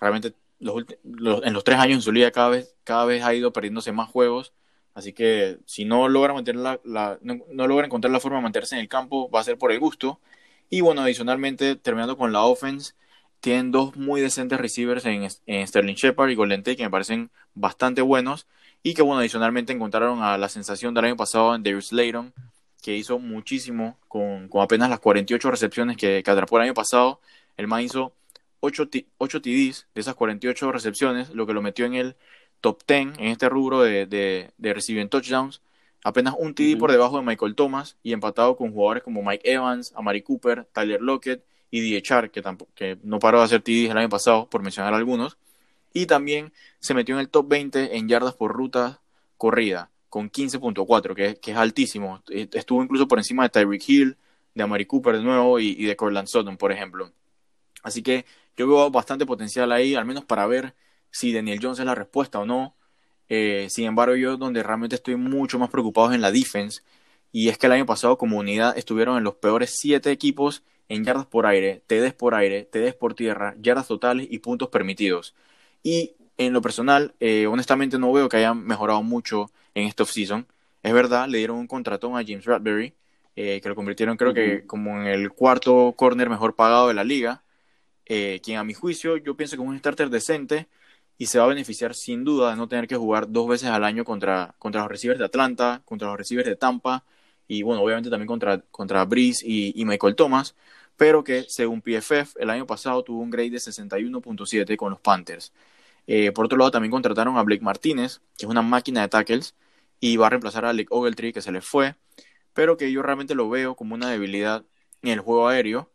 B: realmente los, los, en los tres años en su liga cada vez, cada vez ha ido perdiéndose más juegos, así que si no logra, mantener la, la no, no logra encontrar la forma de mantenerse en el campo, va a ser por el gusto. Y bueno, adicionalmente, terminando con la offense, tienen dos muy decentes receivers en, en Sterling Shepard y Golden Tate que me parecen bastante buenos y que bueno adicionalmente encontraron a la sensación del año pasado en Darius Layton que hizo muchísimo con, con apenas las 48 recepciones que, que, atrapó el año pasado el man hizo 8, 8 TDs de esas 48 recepciones lo que lo metió en el top 10 en este rubro de, de, de receiving touchdowns apenas un TD uh -huh. por debajo de Michael Thomas y empatado con jugadores como Mike Evans, Amari Cooper, Tyler Lockett y DHR, que, tampoco, que no paró de hacer TDs el año pasado, por mencionar algunos. Y también se metió en el top 20 en yardas por ruta corrida, con 15.4, que, que, es altísimo. Estuvo incluso por encima de Tyreek Hill, de Amari Cooper de nuevo y, y de Corland Sutton, por ejemplo. Así que yo veo bastante potencial ahí, al menos para ver si Daniel Jones es la respuesta o no. Eh, sin embargo, yo donde realmente estoy mucho más preocupado es en la defense. Y es que el año pasado como unidad estuvieron en los peores siete equipos en yardas por aire, TDs por aire, TDs por tierra, yardas totales y puntos permitidos. Y en lo personal, eh, honestamente no veo que hayan mejorado mucho en este offseason. Es verdad, le dieron un contratón a James Radbury, eh, que lo convirtieron creo uh -huh. que como en el cuarto corner mejor pagado de la liga, eh, quien a mi juicio yo pienso que es un starter decente y se va a beneficiar sin duda de no tener que jugar dos veces al año contra, contra los receivers de Atlanta, contra los receivers de Tampa y bueno, obviamente también contra, contra Breeze y, y Michael Thomas, pero que según PFF el año pasado tuvo un grade de 61.7 con los Panthers. Eh, por otro lado, también contrataron a Blake Martínez, que es una máquina de tackles, y va a reemplazar a Alec Ogletree, que se le fue, pero que yo realmente lo veo como una debilidad en el juego aéreo,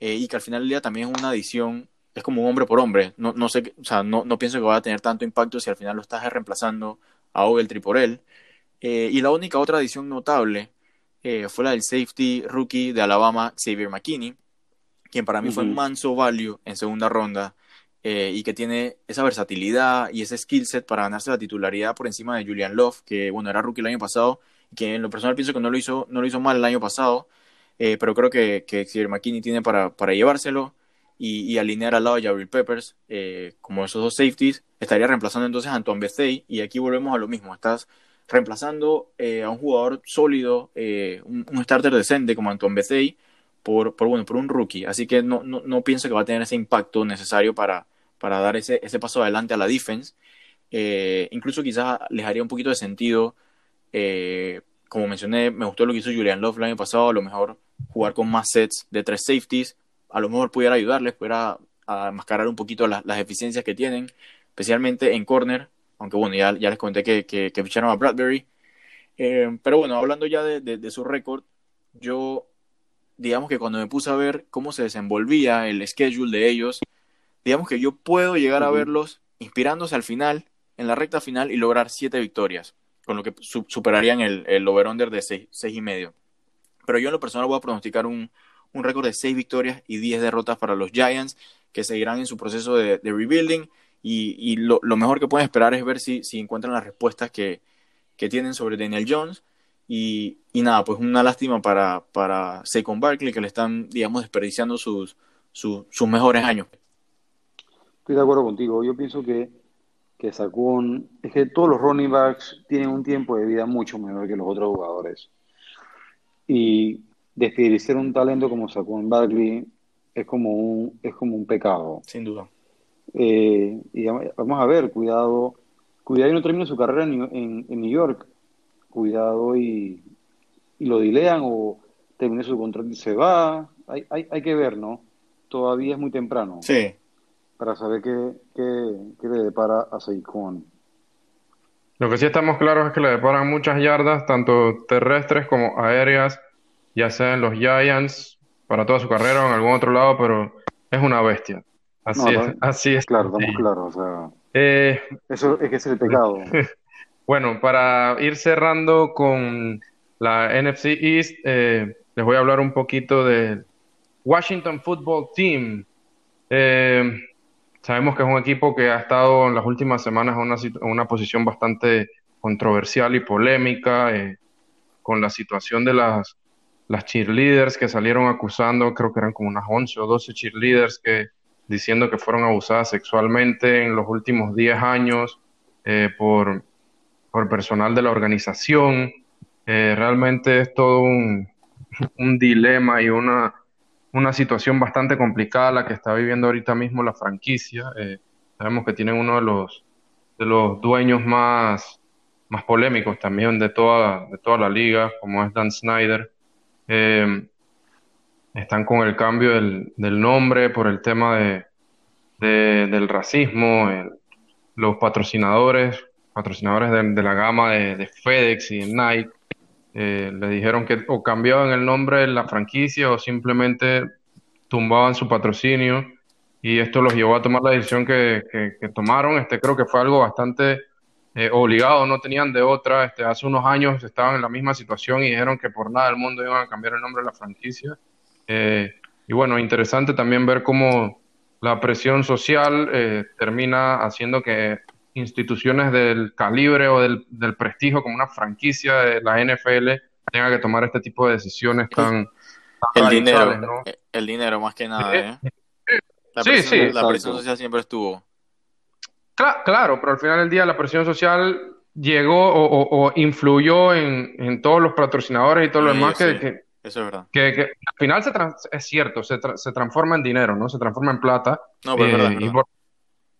B: eh, y que al final del día también es una adición, es como un hombre por hombre. No, no sé, o sea, no, no pienso que vaya a tener tanto impacto si al final lo estás reemplazando a Ogletree por él. Eh, y la única otra adición notable eh, fue la del safety rookie de Alabama, Xavier McKinney, quien para mí uh -huh. fue manso value en segunda ronda. eh, y que tiene esa versatilidad y ese skill set para ganarse la titularidad por encima de Julian Love, que bueno, era rookie el año pasado, que en lo personal pienso que no lo hizo, no lo hizo mal el año pasado, eh, pero creo que, que Xavier McKinney tiene para, para llevárselo y, alinear al lado de Jabril Peppers eh, como esos dos safeties, estaría reemplazando entonces a Antoine Bethea y aquí volvemos a lo mismo, estás reemplazando a un jugador sólido, un, starter decente como Antoine Bethea por, por, bueno, por un rookie, así que no, no, no pienso que va a tener ese impacto necesario para para dar ese, ese paso adelante a la defense. Eh, incluso quizás les haría un poquito de sentido, eh, como mencioné, me gustó lo que hizo Julian Love el año pasado, a lo mejor jugar con más sets de tres safeties, a lo mejor pudiera ayudarles, pudiera mascarar un poquito las, las eficiencias que tienen, especialmente en corner, aunque bueno, ya, ya les comenté que, que, ficharon a Bradbury. Eh, pero bueno, hablando ya de, de su récord, yo digamos que cuando me puse a ver cómo se desenvolvía el schedule de ellos, digamos que yo puedo llegar a verlos inspirándose al final, en la recta final, y lograr siete victorias, con lo que superarían el, el over-under de seis, seis, y medio. Pero yo en lo personal voy a pronosticar un, un récord de seis victorias y diez derrotas para los Giants, que seguirán en su proceso de, rebuilding, y, y lo, lo, mejor que pueden esperar es ver si, si encuentran las respuestas que, que tienen sobre Daniel Jones. Y, y, nada, pues una lástima para, para Saquon Barkley, que le están, digamos, desperdiciando sus, sus, sus mejores años.
C: Estoy de acuerdo contigo. Yo pienso que, que Saquon, es que todos los running backs tienen un tiempo de vida mucho menor que los otros jugadores. Y desperdiciar un talento como Saquon Barkley es como un, es como un pecado.
B: Sin duda.
C: Eh, y vamos a ver, cuidado, cuidado y no termine su carrera en, en, New York. Cuidado y, y, lo dilean o termine su contrato y se va. Hay, hay, hay que ver, ¿no? Todavía es muy temprano.
B: Sí
C: para saber qué, qué, le depara a Saquon.
A: Lo que sí estamos claros es que le deparan muchas yardas, tanto terrestres como aéreas, ya sea en los Giants, para toda su carrera o en algún otro lado, pero es una bestia. Así es, así es.
C: Claro, estamos claros. O sea, eh, eso es que es el pecado. [laughs]
A: bueno, para ir cerrando con la NFC East, eh, les voy a hablar un poquito del Washington Football Team. Eh, Sabemos que es un equipo que ha estado en las últimas semanas en una, posición bastante controversial y polémica, eh, con la situación de las, las cheerleaders que salieron acusando, creo que eran como unas 11 o 12 cheerleaders que diciendo que fueron abusadas sexualmente en los últimos 10 años eh, por, por personal de la organización. Eh, realmente es todo un, un dilema y una una situación bastante complicada la que está viviendo ahorita mismo la franquicia. Eh, sabemos que tienen uno de los, de los dueños más, más polémicos también de toda, de toda la liga, como es Dan Snyder. Están con el cambio del, del, nombre por el tema de, del racismo, los patrocinadores, patrocinadores de, la gama de, de FedEx y de Nike eh, le dijeron que o cambiaban el nombre de la franquicia o simplemente tumbaban su patrocinio y esto los llevó a tomar la decisión que, tomaron. Este creo que fue algo bastante eh, obligado, no tenían de otra. Este, hace unos años estaban en la misma situación y dijeron que por nada del mundo iban a cambiar el nombre de la franquicia. Eh, y bueno, interesante también ver cómo la presión social termina haciendo que instituciones del calibre o del, prestigio como una franquicia de la NFL tenga que tomar este tipo de decisiones tan...
B: el dinero, el dinero más que nada, ¿eh? La
A: sí,
B: presión,
A: sí.
B: La presión social siempre estuvo.
A: Claro, pero al final del día la presión social llegó o, influyó en, todos los patrocinadores y todo lo demás que,
B: Eso es verdad.
A: Que, al final se es cierto, se, se, transforma en dinero, ¿no? Se transforma en plata.
B: No, pero es verdad. Eh,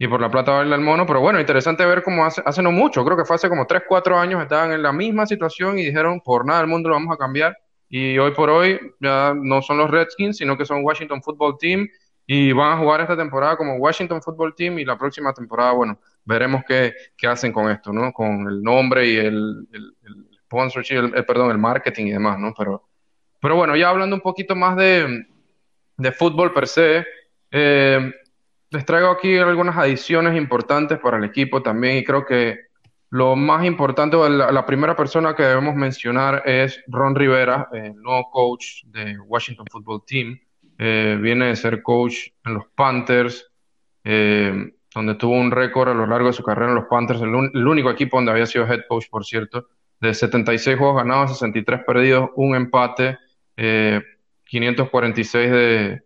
A: y por la plata baila el mono, pero bueno, interesante ver cómo hace, hace no mucho, creo que fue hace como 3, 4 años, estaban en la misma situación y dijeron, por nada del mundo lo vamos a cambiar. Y hoy por hoy ya no son los Redskins, sino que son Washington Football Team y van a jugar esta temporada como Washington Football Team y la próxima temporada, bueno, veremos qué, qué hacen con esto, ¿no? Con el nombre y el, el, sponsorship, el, perdón, el marketing y demás, ¿no? Pero, pero bueno, ya hablando un poquito más de, fútbol per se, eh, les traigo aquí algunas adiciones importantes para el equipo también y creo que lo más importante, la, primera persona que debemos mencionar es Ron Rivera, el nuevo coach de Washington Football Team. Eh, viene de ser coach en los Panthers, eh, donde tuvo un récord a lo largo de su carrera en los Panthers, el, el, único equipo donde había sido head coach, por cierto, de 76 juegos ganados, 63 perdidos, un empate, 546 de,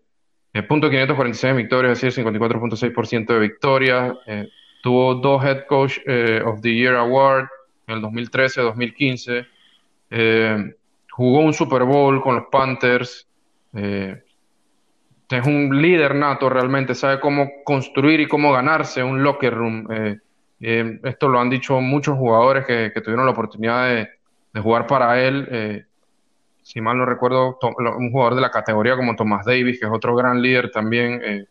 A: punto 546 de victorias, es decir, 54.6% de victorias. Eh, tuvo dos Head Coach eh, of the Year Award en el 2013-2015. Eh, jugó un Super Bowl con los Panthers. es un líder nato realmente, sabe cómo construir y cómo ganarse un locker room. esto lo han dicho muchos jugadores que, tuvieron la oportunidad de, de jugar para él si mal no recuerdo, un jugador de la categoría como Tomás Davis, que es otro gran líder también, eh,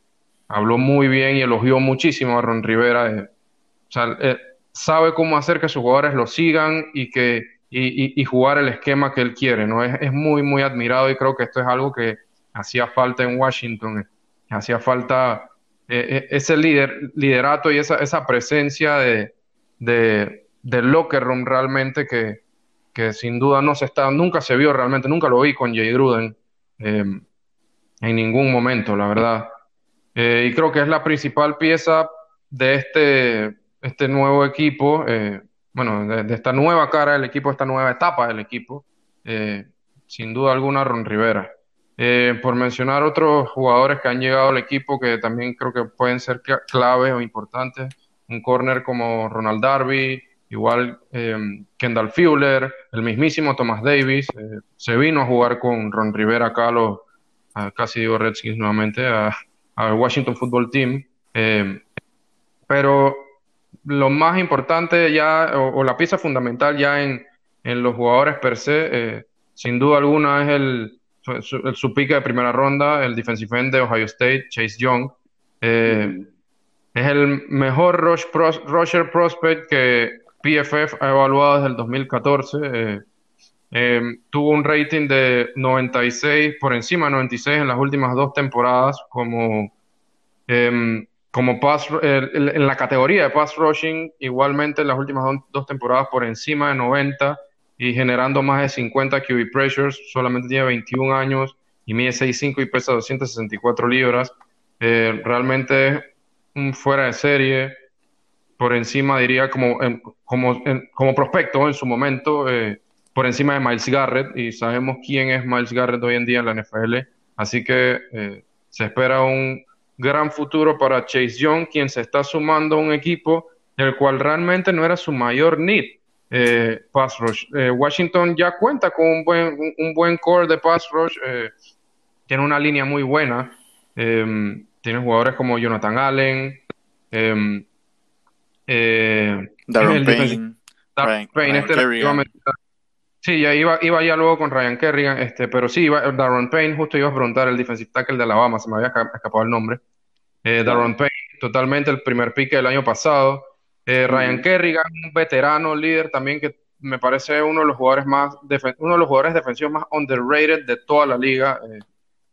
A: habló muy bien y elogió muchísimo a Ron Rivera. Eh, o sea, eh, sabe cómo hacer que sus jugadores lo sigan y que y, jugar el esquema que él quiere, ¿no? Es, es, muy, muy admirado y creo que esto es algo que hacía falta en Washington, hacía falta ese líder, liderato y esa, esa presencia de, de, de locker room realmente que, que sin duda no se está, nunca se vio realmente, nunca lo vi con Jay Gruden em, en ningún momento, la verdad. Eh, y creo que es la principal pieza de este, este nuevo equipo, eh, bueno, de, esta nueva cara del equipo, esta nueva etapa del equipo, eh, sin duda alguna Ron Rivera. por mencionar otros jugadores que han llegado al equipo que también creo que pueden ser claves o importantes, un corner como Ronald Darby, igual eh, Kendall Fuller, el mismísimo Thomas Davis, eh, se vino a jugar con Ron Rivera acá, los, casi digo Redskins nuevamente, al Washington Football Team. Eh, pero lo más importante ya, o, la pieza fundamental ya en, los jugadores per se, sin duda alguna es el, su, pica de primera ronda, el defensive end de Ohio State, Chase Young. Es el mejor rush rusher prospect que PFF ha evaluado desde el 2014. Eh, eh, tuvo un rating de 96, por encima de 96 en las últimas dos temporadas, como, em, como pass, en la categoría de pass rushing, igualmente en las últimas dos, temporadas por encima de 90 y generando más de 50 QB pressures. Solamente tiene 21 años y mide 6'5 y pesa 264 libras. Eh, realmente un fuera de serie por encima, diría, como, como, como prospecto en su momento, eh, por encima de Miles Garrett, y sabemos quién es Miles Garrett hoy en día en la NFL, así que eh, se espera un gran futuro para Chase Young, quien se está sumando a un equipo el cual realmente no era su mayor need. Eh, pass rush. Washington ya cuenta con un buen, buen core de pass rush, tiene una línea muy buena, tiene jugadores como Jonathan Allen,
B: eh, Darren Payne,
A: Ryan, este Sí, ya iba, iba ya luego con Ryan Kerrigan, este, pero sí, iba, Darren Payne, justo iba a preguntar el defensive tackle de Alabama, se me había escapado el nombre. Eh, Darren Payne, totalmente el primer pique del año pasado. Eh, Ryan Kerrigan, un veterano líder también que me parece uno de los jugadores más uno de los jugadores defensivos más underrated de toda la liga.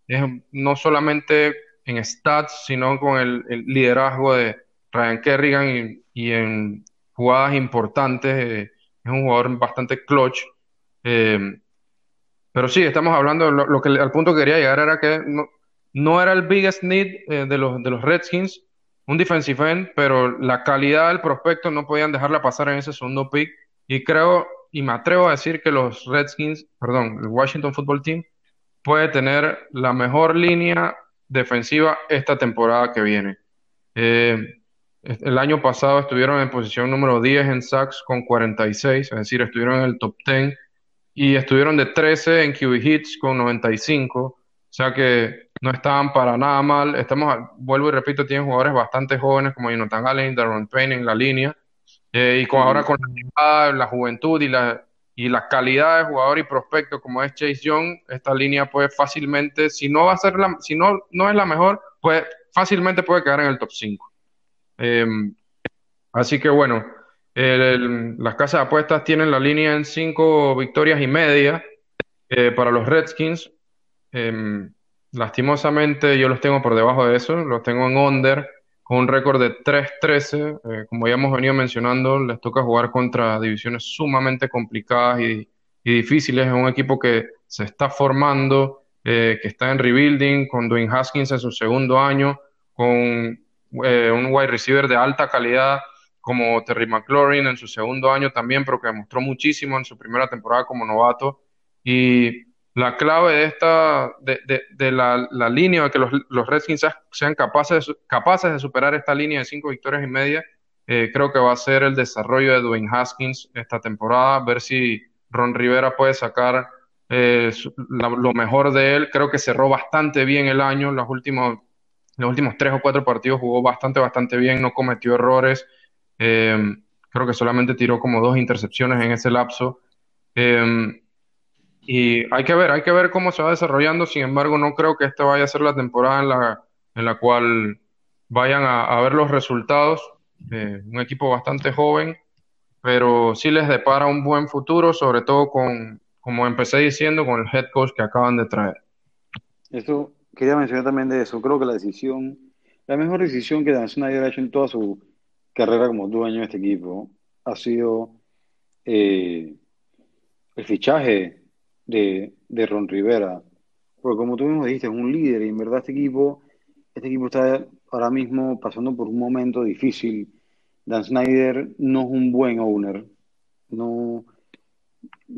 A: Eh, no solamente en stats, sino con el liderazgo de, Ryan Kerrigan y, en jugadas importantes eh, es un jugador bastante clutch. Eh, pero sí, estamos hablando, lo, que al punto que quería llegar era que no, era el biggest need eh, de, los, de los Redskins, un defensive end, pero la calidad del prospecto no podían dejarla pasar en ese segundo pick. Y creo, y me atrevo a decir que los Redskins, perdón, el Washington Football Team puede tener la mejor línea defensiva esta temporada que viene. El año pasado estuvieron en posición número 10 en sacks con 46, es decir, estuvieron en el top 10 y estuvieron de 13 en QB hits con 95, o sea que no estaban para nada mal. Estamos, vuelvo y repito, tienen jugadores bastante jóvenes como Jonathan Allen Darren Payne en la línea. Eh, y con, ahora con la, la juventud y la, y la calidad de jugador y prospecto como es Chase Young, esta línea puede fácilmente, si no va a ser la, si no, no es la mejor, pues fácilmente puede quedar en el top 5. Em, así que bueno, las casas de apuestas tienen la línea en cinco victorias y media eh, para los Redskins. Em, lastimosamente yo los tengo por debajo de eso, los tengo en under con un récord de 3-13. Eh, como ya hemos venido mencionando, les toca jugar contra divisiones sumamente complicadas y, difíciles. Es un equipo que se está formando, eh, que está en rebuilding, con Dwayne Haskins en su segundo año, con eh, un wide receiver de alta calidad como Terry McLaurin en su segundo año también, pero que demostró muchísimo en su primera temporada como novato. Y la clave de esta, de, de, la, la, línea, de que los, los Redskins sean capaces capaces de superar esta línea de cinco victorias y media, eh, creo que va a ser el desarrollo de Dwayne Haskins esta temporada, ver si Ron Rivera puede sacar eh, lo mejor de él. Creo que cerró bastante bien el año, los últimos, los últimos tres o cuatro partidos jugó bastante, bastante bien, no cometió errores. Eh, creo que solamente tiró como dos intercepciones en ese lapso. Y hay que ver, hay que ver cómo se va desarrollando. Sin embargo, no creo que esta vaya a ser la temporada en la, en la cual vayan a, ver los resultados. Eh, un equipo bastante joven, pero sí les depara un buen futuro, sobre todo con, como empecé diciendo, con el head coach que acaban de traer.
C: Eso, quería mencionar también de eso. Creo que la decisión, la mejor decisión que Dan Snyder ha hecho en toda su carrera como dueño de este equipo ha sido eh, el fichaje de, de Ron Rivera. Porque como tú mismo dijiste, es un líder y en verdad este equipo, este equipo está ahora mismo pasando por un momento difícil. Dan Snyder no es un buen owner. No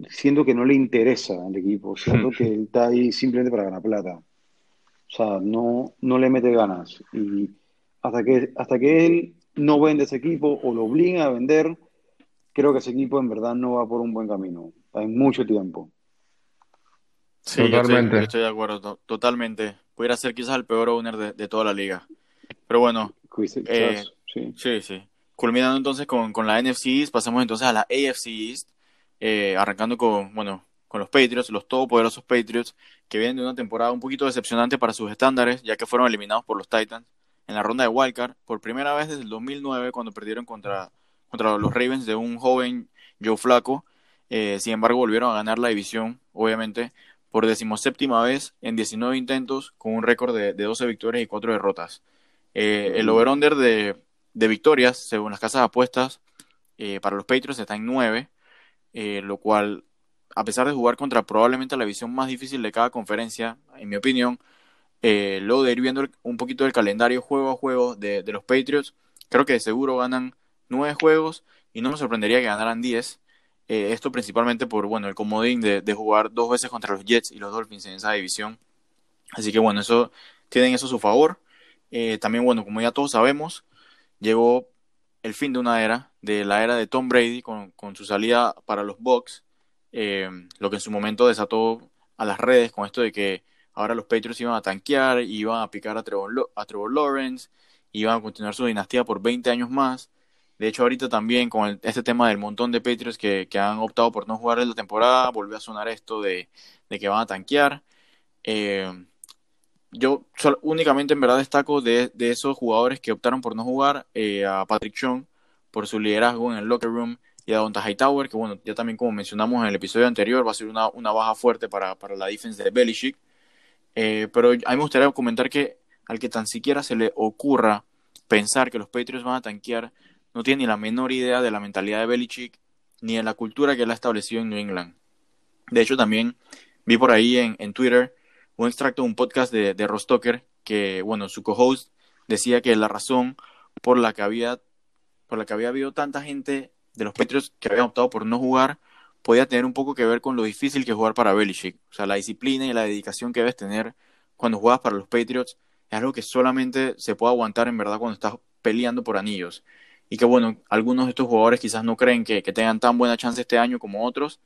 C: siento que no le interesa al equipo, siento [laughs] que él está ahí simplemente para ganar plata. O sea, no, no le mete ganas. Y hasta que, hasta que él no vende ese equipo o lo obliga a vender, creo que ese equipo en verdad no va por un buen camino. Hay mucho tiempo.
B: Sí, totalmente. Yo estoy, de acuerdo, totalmente. Pudiera ser quizás el peor owner de, toda la liga. Pero bueno, eh, sí. sí, Culminando entonces con, con, la NFC East, pasamos entonces a la AFC East, eh, arrancando con, bueno, con los Patriots, los todopoderosos Patriots, que vienen de una temporada un poquito decepcionante para sus estándares, ya que fueron eliminados por los Titans en la ronda de Wildcard por primera vez desde el 2009, cuando perdieron contra, contra los Ravens de un joven Joe Flaco. Eh, sin embargo, volvieron a ganar la división, obviamente, por decimoséptima vez en 19 intentos con un récord de, 12 victorias y 4 derrotas. Eh, el over-under de, victorias, según las casas de apuestas, eh, para los Patriots está en 9, eh, lo cual, a pesar de jugar contra probablemente la visión más difícil de cada conferencia, en mi opinión, luego de ir viendo un poquito del calendario juego a juego de, los Patriots, creo que de seguro ganan 9 juegos y no me sorprendería que ganaran 10. Eh, esto principalmente por bueno el comodín de, jugar dos veces contra los Jets y los Dolphins en esa división. Así que bueno, eso tienen eso a su favor. Eh, también bueno, como ya todos sabemos, llegó el fin de una era, de la era de Tom Brady con, su salida para los Bucks, eh, lo que en su momento desató a las redes con esto de que ahora los Patriots iban a tanquear, iban a picar a Trevor, a Trevor Lawrence, iban a continuar su dinastía por 20 años más. De hecho, ahorita también con este tema del montón de Patriots que, han optado por no jugar en la temporada, volvió a sonar esto de, que van a tanquear. Eh, yo únicamente en verdad destaco de, esos jugadores que optaron por no jugar eh, a Patrick Chung por su liderazgo en el locker room y a Donta Hightower, que bueno, ya también como mencionamos en el episodio anterior, va a ser una, baja fuerte para, la defensa de Belichick. Eh, pero a mí me gustaría comentar que al que tan siquiera se le ocurra pensar que los Patriots van a tanquear, no tiene ni la menor idea de la mentalidad de Belichick ni de la cultura que él ha establecido en New England. De hecho, también vi por ahí en, Twitter un extracto de un podcast de, de Rostocker que, bueno, su co-host decía que la razón por la que había por la que había habido tanta gente de los Patriots que habían optado por no jugar podía tener un poco que ver con lo difícil que es jugar para Belichick. O sea, la disciplina y la dedicación que debes tener cuando juegas para los Patriots es algo que solamente se puede aguantar en verdad cuando estás peleando por anillos y que bueno, algunos de estos jugadores quizás no creen que, tengan tan buena chance este año como otros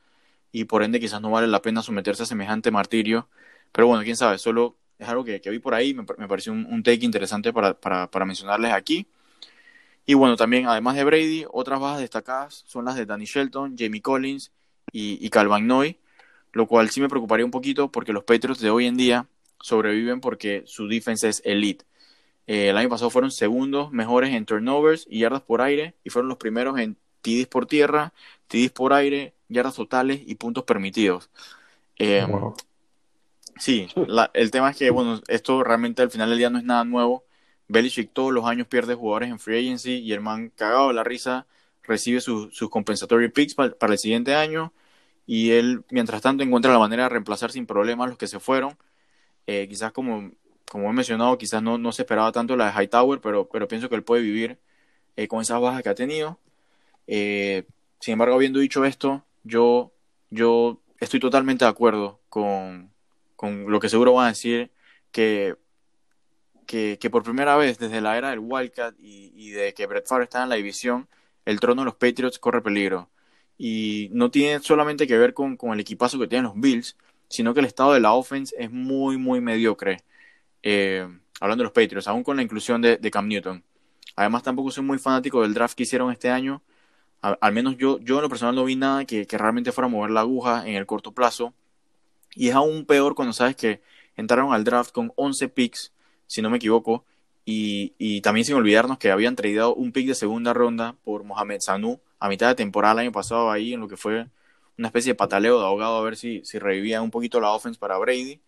B: y por ende quizás no vale la pena someterse a semejante martirio. Pero bueno, quién sabe, solo es algo que, vi por ahí, me, me pareció un, take interesante para, para, mencionarles aquí. Y bueno, también además de Brady, otras bajas destacadas son las de Danny Shelton, Jamie Collins y, y Calvin Noy, lo cual sí me preocuparía un poquito porque los Patriots de hoy en día sobreviven porque su defensa es elite. Eh, el año pasado fueron segundos mejores en turnovers y yardas por aire y fueron los primeros en TDs por tierra, TDs por aire, yardas totales y puntos permitidos. Eh, sí, el tema es que, bueno, esto realmente al final del día no es nada nuevo. Belichick todos los años pierde jugadores en free agency y el man cagado de la risa recibe sus compensatory picks para, el siguiente año y él, mientras tanto, encuentra la manera de reemplazar sin problemas los que se fueron. Eh, quizás como como he mencionado, quizás no, no se esperaba tanto la de Hightower, pero, pero pienso que él puede vivir eh, con esas bajas que ha tenido. Eh, sin embargo, habiendo dicho esto, yo, yo estoy totalmente de acuerdo con, con lo que seguro van a decir, que, que, por primera vez desde la era del Wildcat y, de que Brett Favre está en la división, el trono de los Patriots corre peligro. Y no tiene solamente que ver con, con el equipazo que tienen los Bills, sino que el estado de la offense es muy, muy mediocre. Eh, hablando de los Patriots, aún con la inclusión de, Cam Newton. Además, tampoco soy muy fanático del draft que hicieron este año. Al menos yo, yo en lo personal no vi nada que, que, realmente fuera a mover la aguja en el corto plazo. Y es aún peor cuando sabes que entraron al draft con 11 picks, si no me equivoco. Y, y también sin olvidarnos que habían traído un pick de segunda ronda por Mohamed Sanu a mitad de temporada el año pasado ahí en lo que fue una especie de pataleo de ahogado a ver si, si revivía un poquito la offense para Brady.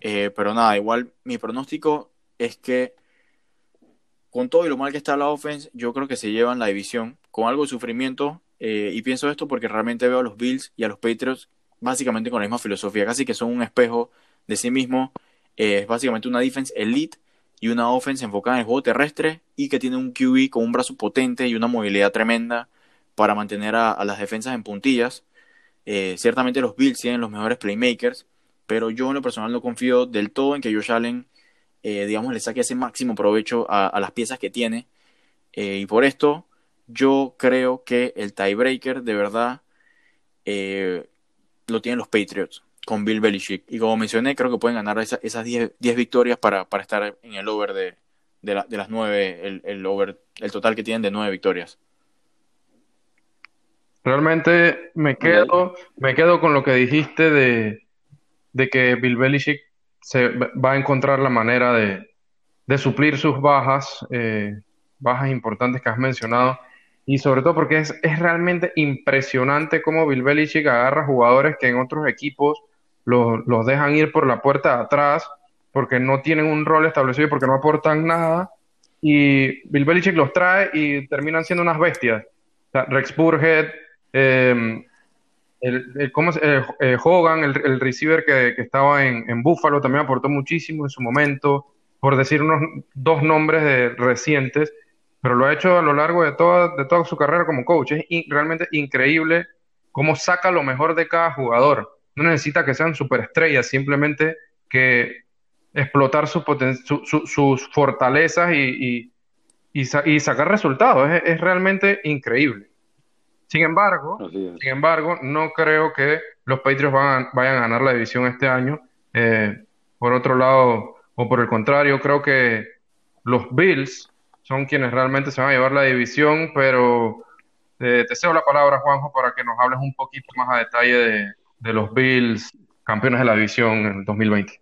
B: Eh, pero nada, igual mi pronóstico es que con todo y lo mal que está la offense, yo creo que se llevan la división con algo de sufrimiento. Eh, y pienso esto porque realmente veo a los Bills y a los Patriots básicamente con la misma filosofía, casi que son un espejo de sí mismo. Es básicamente una defense elite y una offense enfocada en el juego terrestre y que tiene un QB con un brazo potente y una movilidad tremenda para mantener a, las defensas en puntillas. Eh, ciertamente los Bills tienen los mejores playmakers, pero yo en lo personal no confío del todo en que Josh Allen, eh, digamos, le saque ese máximo provecho a, las piezas que tiene. Eh, y por esto, yo creo que el tiebreaker de verdad lo tienen los Patriots con Bill Belichick. Y como mencioné, creo que pueden ganar esa, esas 10 victorias para, para, estar en el over de, de, la, de las 9, el, el, over, el total que tienen de 9 victorias.
A: Realmente me quedo, me quedo con lo que dijiste de, de que Bill Belichick se va a encontrar la manera de, de suplir sus bajas, eh, bajas importantes que has mencionado, y sobre todo porque es, es realmente impresionante cómo Bill Belichick agarra jugadores que en otros equipos los, los dejan ir por la puerta de atrás porque no tienen un rol establecido y porque no aportan nada, y Bill Belichick los trae y terminan siendo unas bestias. Rex Burhead, eh, el, el, ¿cómo? Eh, eh, Hogan, el, receiver que, que estaba en, en, Buffalo, también aportó muchísimo en su momento, por decir unos dos nombres de, recientes, pero lo ha hecho a lo largo de toda, de toda su carrera como coach. Es realmente increíble cómo saca lo mejor de cada jugador. No necesita que sean superestrellas, simplemente que explotar su su, su, sus fortalezas y, y, y, y sacar resultados. Es, es realmente increíble. Sin embargo, sin embargo, no creo que los Patriots van a, vayan a ganar la división este año. Eh, por otro lado, o por el contrario, creo que los Bills son quienes realmente se van a llevar la división, pero eh, te cedo la palabra, Juanjo, para que nos hables un poquito más a detalle de, de los Bills, campeones de la división en el 2020.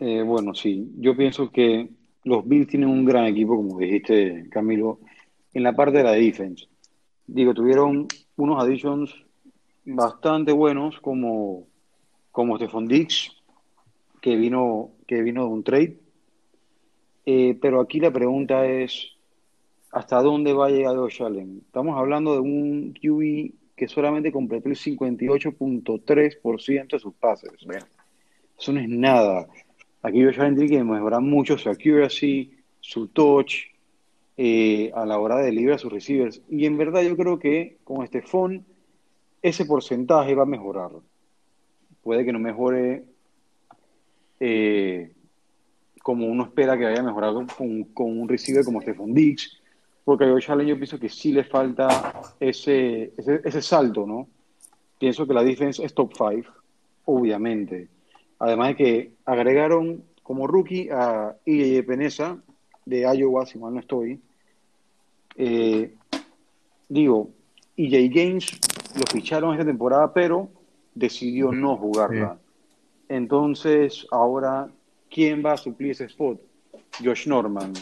C: Eh, bueno, sí, yo pienso que los Bills tienen un gran equipo, como dijiste, Camilo, en la parte de la defense digo, tuvieron unos additions bastante buenos como, como Stephon Dix, que vino, que vino de un trade. Eh, pero aquí la pregunta es, ¿hasta dónde va a llegar Josh? Estamos hablando de un QB que solamente completó el 58.3% de sus pases. Eso no es nada. Aquí Josh Allen tiene que mejorar mucho su accuracy, su touch, eh, a la hora de librar a sus receivers. Y en verdad yo creo que con este phone ese porcentaje va a mejorar. Puede que no mejore eh, como uno espera que vaya a mejorar con, con un receiver como Stephon Dix, porque a Josh Allen yo pienso que sí le falta ese, ese, ese salto, ¿no? Pienso que la defensa es top 5, obviamente. Además de que agregaron como rookie a IJ Peneza, de Iowa, si mal no estoy. Eh, digo, EJ Gaines lo ficharon esta temporada, pero decidió no jugarla. Sí. Entonces, ahora, ¿quién va a suplir ese spot? Josh Norman.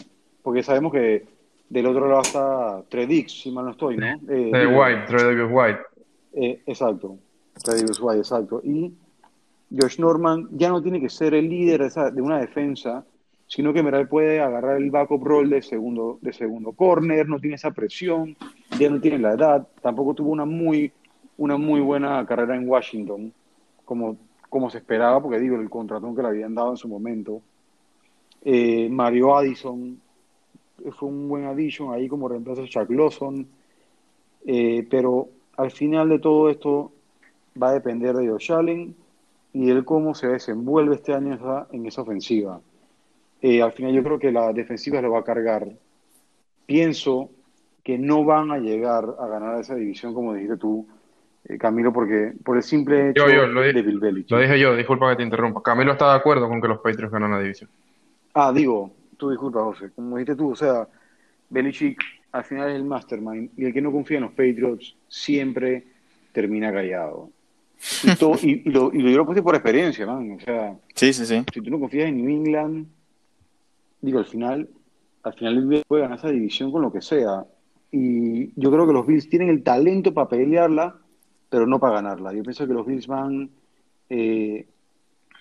C: Porque sabemos que del otro lado está Tredix, si mal no estoy, ¿no?
A: Eh, eh, White, Tredavious White.
C: Eh, exacto, Tredavious White, exacto. Y Josh Norman ya no tiene que ser el líder de, esa, de una defensa, sino que Meral puede agarrar el backup role de segundo, de segundo corner, no tiene esa presión, ya no tiene la edad, tampoco tuvo una muy, una muy buena carrera en Washington, como como se esperaba, porque digo, el contratón que le habían dado en su momento. Eh, Mario Addison fue un buen addition ahí como reemplazo de Chuck Lawson, eh, pero al final de todo esto va a depender de Josh Allen y de cómo se desenvuelve este año en esa ofensiva. Eh, al final yo creo que la defensiva lo va a cargar. Pienso que no van a llegar a ganar esa división, como dijiste tú, eh, Camilo, porque por el simple hecho
A: de Bill Belichick. Lo dije yo, disculpa que te interrumpa. Camilo está de acuerdo con que los Patriots ganan la división.
C: Ah, digo, tú disculpa, José. Como dijiste tú, o sea, Belichick al final es el mastermind y el que no confía en los Patriots siempre termina callado. Y, lo, y lo por experiencia, man. O sea,
B: sí, sí, sí.
C: si tú no confías en New England, digo, al final, al final puede ganar esa división con lo que sea. Y yo creo que los Bills tienen el talento para pelearla, pero no para ganarla. Yo pienso que los Bills van eh,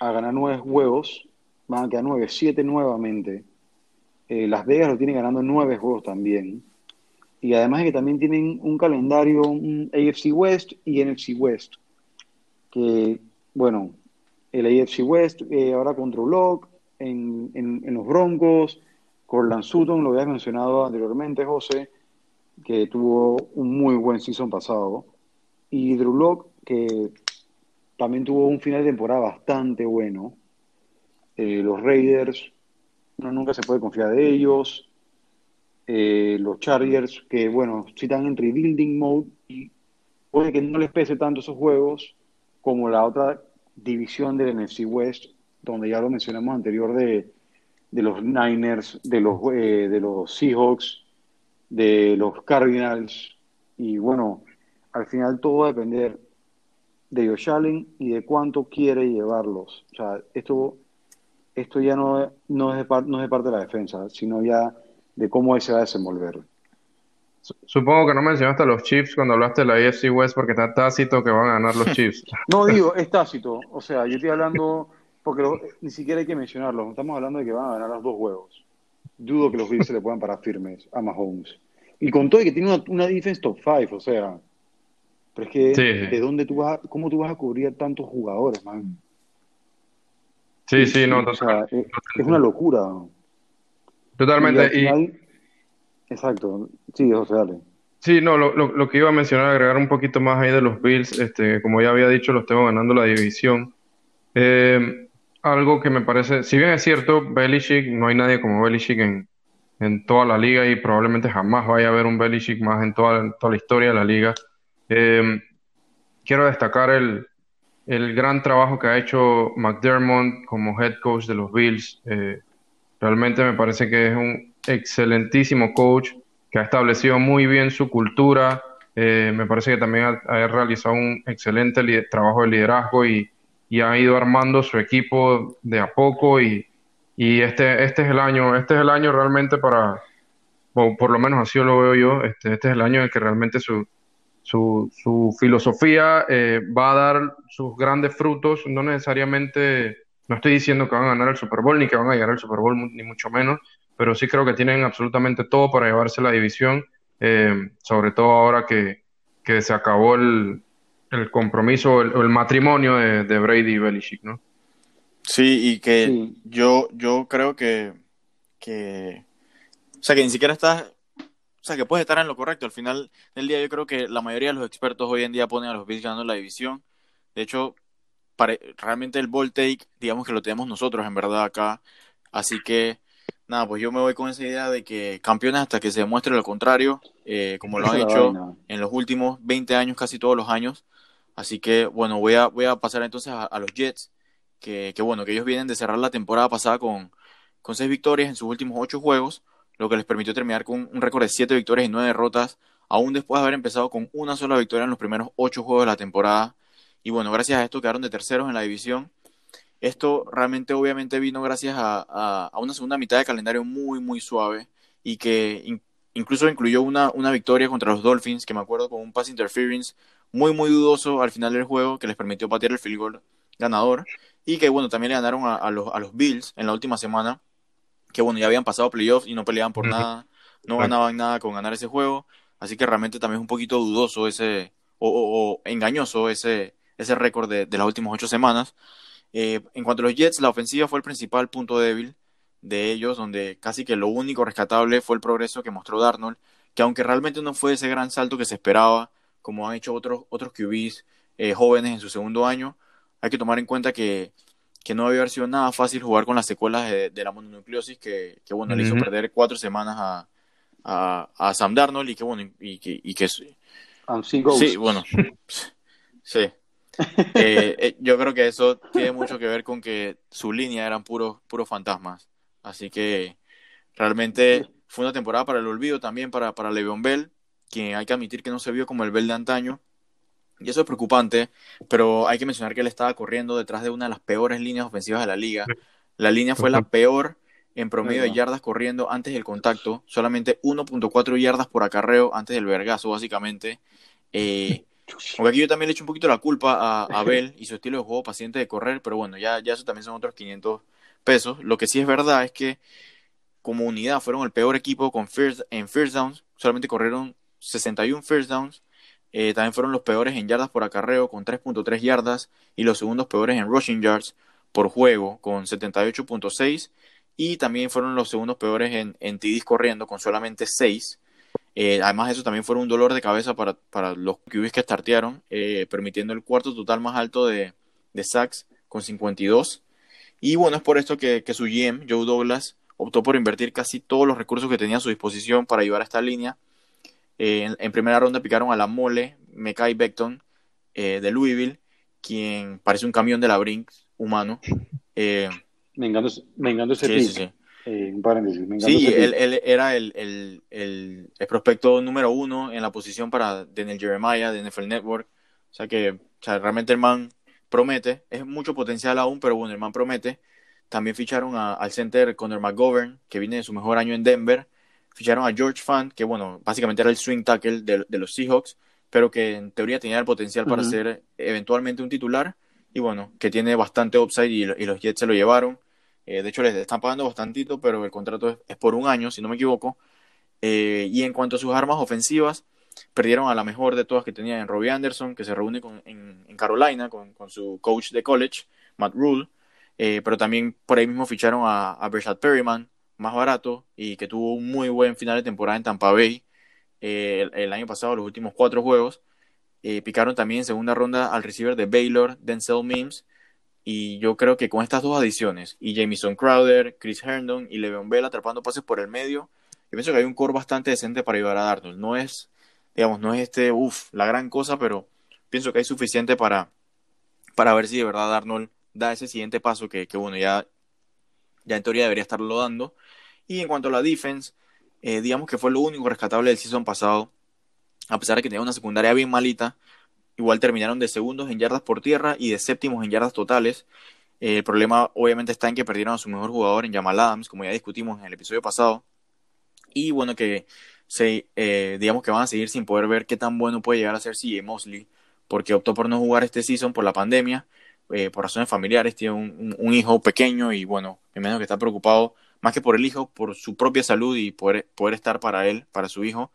C: a ganar nueve juegos, van a quedar nueve, siete nuevamente. Eh, Las Vegas lo tienen ganando nueve juegos también. Y además es que también tienen un calendario AFC West y NFC West. Que, bueno, el AFC West eh, ahora contra Lock, en, los Broncos, Corland Sutton, lo habías mencionado anteriormente, José, que tuvo un muy buen season pasado. Y Drew Lock, que también tuvo un final de temporada bastante bueno. Eh, los Raiders, uno nunca se puede confiar de ellos. Eh, los Chargers, que bueno, si están en rebuilding mode y puede que no les pese tanto esos juegos como la otra división del NFC West, donde ya lo mencionamos anterior de, de los Niners, de los, eh, de los Seahawks, de los Cardinals. Y bueno, al final todo va a depender de Josh Allen y de cuánto quiere llevarlos. O sea, esto, esto ya no, no, es de, no es de parte de la defensa, sino ya de cómo él se va a desenvolver.
A: Supongo que no mencionaste a los Chiefs cuando hablaste de la AFC West porque está tácito que van a ganar los [laughs] Chiefs.
C: no [laughs] digo, es tácito. O sea, yo estoy hablando, porque ni siquiera hay que mencionarlo. Estamos hablando de que van a ganar los dos juegos. Dudo que los Bills se le puedan parar firmes a Mahomes. Y con todo y que tiene una, una defense top 5, o sea. Pero es que, ¿de dónde tú vas, cómo tú vas a cubrir tantos jugadores, man?
A: Sí, sí, no,
C: o sea, es, una locura.
A: Totalmente. Y,
C: Exacto. Sí, José, dale.
A: Sí, no, lo, lo, que iba a mencionar, agregar un poquito más ahí de los Bills, este, como ya había dicho, los tengo ganando la división. Eh, algo que me parece, si bien es cierto, Belichick, no hay nadie como Belichick en, en toda la liga y probablemente jamás vaya a haber un Belichick más en toda, toda la historia de la liga. Eh, quiero destacar el, el, gran trabajo que ha hecho McDermott como head coach de los Bills. Eh, realmente me parece que es un excelentísimo coach que ha establecido muy bien su cultura. Eh, me parece que también ha, realizado un excelente trabajo de liderazgo y, ha ido armando su equipo de a poco y, este, este es el año, este es el año realmente para, por lo menos así lo veo yo, este, este es el año en que realmente su, su, su filosofía eh, va a dar sus grandes frutos, no necesariamente, no estoy diciendo que van a ganar el Super Bowl ni que van a llegar al Super Bowl, ni mucho menos, pero sí creo que tienen absolutamente todo para llevarse la división, eh, sobre todo ahora que, que se acabó el, el compromiso o el, matrimonio de, de, Brady y Belichick, ¿no?
B: Sí, y que yo yo creo que, que, o sea, que ni siquiera estás, o sea, que puedes estar en lo correcto. Al final del día yo creo que la mayoría de los expertos hoy en día ponen a los Bills ganando la división. De hecho, para, realmente el ball take, digamos que lo tenemos nosotros en verdad acá. Así que Nada, pues yo me voy con esa idea de que campeones hasta que se demuestre lo contrario, eh, como lo han hecho en los últimos 20 años, casi todos los años. Así que, bueno, voy a, voy a pasar entonces a, los Jets, que, que, bueno, que ellos vienen de cerrar la temporada pasada con, con seis victorias en sus últimos ocho juegos, lo que les permitió terminar con un récord de siete victorias y nueve derrotas, aún después de haber empezado con una sola victoria en los primeros ocho juegos de la temporada. Y bueno, gracias a esto quedaron de terceros en la división esto realmente obviamente vino gracias a, una segunda mitad de calendario muy, muy suave y que incluso incluyó una, una victoria contra los Dolphins, que me acuerdo con un pass interference muy, muy dudoso al final del juego que les permitió patear el field goal ganador y que bueno, también le ganaron a, los, a los Bills en la última semana, que bueno, ya habían pasado playoffs y no peleaban por nada, no ganaban nada con ganar ese juego, así que realmente también es un poquito dudoso ese, o, o engañoso ese, ese récord de, las últimas ocho semanas. Eh, en cuanto a los Jets, la ofensiva fue el principal punto débil de ellos, donde casi que lo único rescatable fue el progreso que mostró Darnold, que aunque realmente no fue ese gran salto que se esperaba, como han hecho otros, otros QBs eh, jóvenes en su segundo año, hay que tomar en cuenta que, que no había sido nada fácil jugar con las secuelas de, la mononucleosis, que, que bueno, le hizo perder cuatro semanas a, a, a, Sam Darnold y que bueno, y, que... Y que sí, bueno, [laughs] sí. Eh, eh, yo creo que eso tiene mucho que ver con que su línea eran puros, puros fantasmas. Así que realmente fue una temporada para el olvido también para, para Le'Veon Bell, quien hay que admitir que no se vio como el Bell de antaño. Y eso es preocupante, pero hay que mencionar que él estaba corriendo detrás de una de las peores líneas ofensivas de la liga. La línea fue la peor en promedio de yardas corriendo antes del contacto, solamente 1.4 yardas por acarreo antes del vergazo, básicamente. Eh, aunque aquí yo también le echo un poquito la culpa a, a [laughs] Bell y su estilo de juego paciente de correr, pero bueno, ya, ya eso también son otros 500 pesos. Lo que sí es verdad es que como unidad fueron el peor equipo con first, en first downs, solamente corrieron 61 first downs, eh, también fueron los peores en yardas por acarreo con 3.3 yardas y los segundos peores en rushing yards por juego con 78.6 y también fueron los segundos peores en, en TDs corriendo con solamente 6. Eh, además eso también fue un dolor de cabeza para, para los QBs que startearon, eh, permitiendo el cuarto total más alto de, de sacks con 52. Y bueno, es por esto que, que su GM, Joe Douglas, optó por invertir casi todos los recursos que tenía a su disposición para ayudar a esta línea. Eh, en, primera ronda picaron a la mole Mekai Beckton eh, de Louisville, quien parece un camión de la Brinks humano.
C: Eh, vengándose
B: sí, sí, sí. Eh, sí, él, él, era el, el, el, el, prospecto número uno en la posición para Daniel Jeremiah de NFL Network. O sea que o sea, realmente el man promete. Es mucho potencial aún, pero bueno, el man promete. También ficharon al center Conor McGovern, que viene de su mejor año en Denver. Ficharon a George Fant, que bueno, básicamente era el swing tackle de, de los Seahawks, pero que en teoría tenía el potencial para ser eventualmente un titular. Y bueno, que tiene bastante upside y, y los Jets se lo llevaron. Eh, de hecho, les están pagando bastantito, pero el contrato es, por un año, si no me equivoco. Eh, y en cuanto a sus armas ofensivas, perdieron a la mejor de todas que tenían en Robbie Anderson, que se reúne con, en, en, Carolina con, con, su coach de college, Matt Rule. Eh, pero también por ahí mismo ficharon a, a Bershad Perryman, más barato, y que tuvo un muy buen final de temporada en Tampa Bay eh, el, año pasado, los últimos cuatro juegos. Eh, picaron también en segunda ronda al receiver de Baylor, Denzel Mims. Y yo creo que con estas dos adiciones, y Jamison Crowder, Chris Herndon y Le'Veon Bell atrapando pases por el medio, yo pienso que hay un core bastante decente para ayudar a Darnold. No es, digamos, no es este, uff, la gran cosa, pero pienso que hay suficiente para, para ver si de verdad Darnold da ese siguiente paso que, que bueno, ya, ya en teoría debería estarlo dando. Y en cuanto a la defense, eh, digamos que fue lo único rescatable del season pasado. A pesar de que tenía una secundaria bien malita, igual terminaron de segundos en yardas por tierra y de séptimos en yardas totales. Eh, el problema obviamente está en que perdieron a su mejor jugador en Jamal Adams, como ya discutimos en el episodio pasado. Y bueno, que se, eh, digamos que van a seguir sin poder ver qué tan bueno puede llegar a ser CJ Mosley, porque optó por no jugar este season por la pandemia por razones familiares, tiene un, hijo pequeño y bueno, me imagino que está preocupado más que por el hijo, por su propia salud y poder, poder estar para él, para su hijo.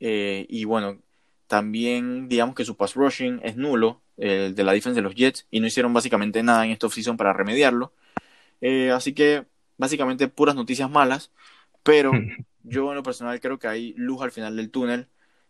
B: Eh, y bueno, también digamos que su pass rushing es nulo, el de la defensa de los Jets, y no hicieron básicamente nada en esta offseason para remediarlo. Eh, así que básicamente puras noticias malas, pero [laughs] yo en lo personal creo que hay luz al final del túnel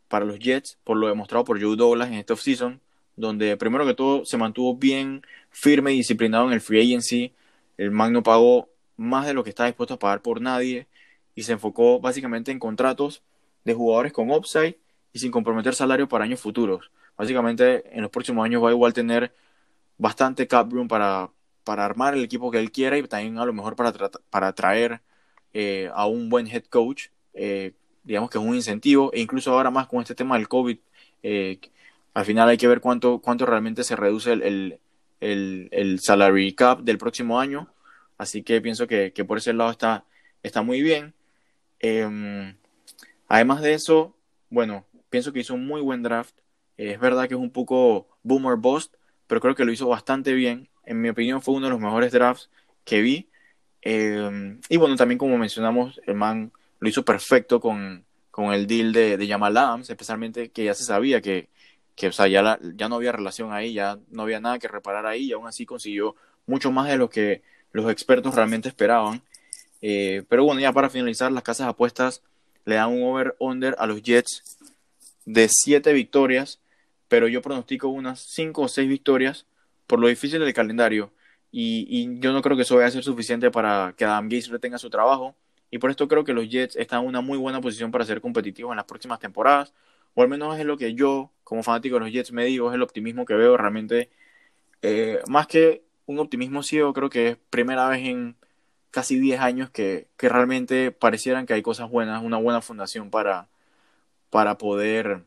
B: para los Jets, por lo demostrado por Joe Douglas en esta offseason donde primero que todo se mantuvo bien firme y disciplinado en el free agency. El Magno pagó más de lo que estaba dispuesto a pagar por nadie y se enfocó básicamente en contratos de jugadores con upside y sin comprometer salario para años futuros. Básicamente en los próximos años va a igual tener bastante cap room para, para armar el equipo que él quiera y también a lo mejor para, para atraer eh, a un buen head coach. Eh, digamos que es un incentivo e incluso ahora más con este tema del COVID eh, al final hay que ver cuánto, cuánto realmente se reduce el, el, el, salary cap del próximo año. Así que pienso que, que por ese lado está, está muy bien. Eh, además de eso, bueno, pienso que hizo un muy buen draft. es verdad que es un poco boomer bust, pero creo que lo hizo bastante bien. En mi opinión fue uno de los mejores drafts que vi. Eh, y bueno, también como mencionamos, el man lo hizo perfecto con, con el deal de, de Jamal Adams, especialmente que ya se sabía que que o sea, ya, ya no había relación ahí, ya no había nada que reparar ahí y aún así consiguió mucho más de lo que los expertos realmente esperaban. Eh, pero bueno, ya para finalizar, las casas apuestas le dan un over-under a los Jets de 7 victorias, pero yo pronostico unas 5 o 6 victorias por lo difícil del calendario. Y, yo no creo que eso vaya a ser suficiente para que Adam Gates retenga su trabajo. Y por esto creo que los Jets están en una muy buena posición para ser competitivos en las próximas temporadas. O al menos es lo que yo, como fanático de los Jets, me digo, es el optimismo que veo realmente. Eh, más que un optimismo ciego, creo que es primera vez en casi 10 años que, que, realmente parecieran que hay cosas buenas, una buena fundación para, para poder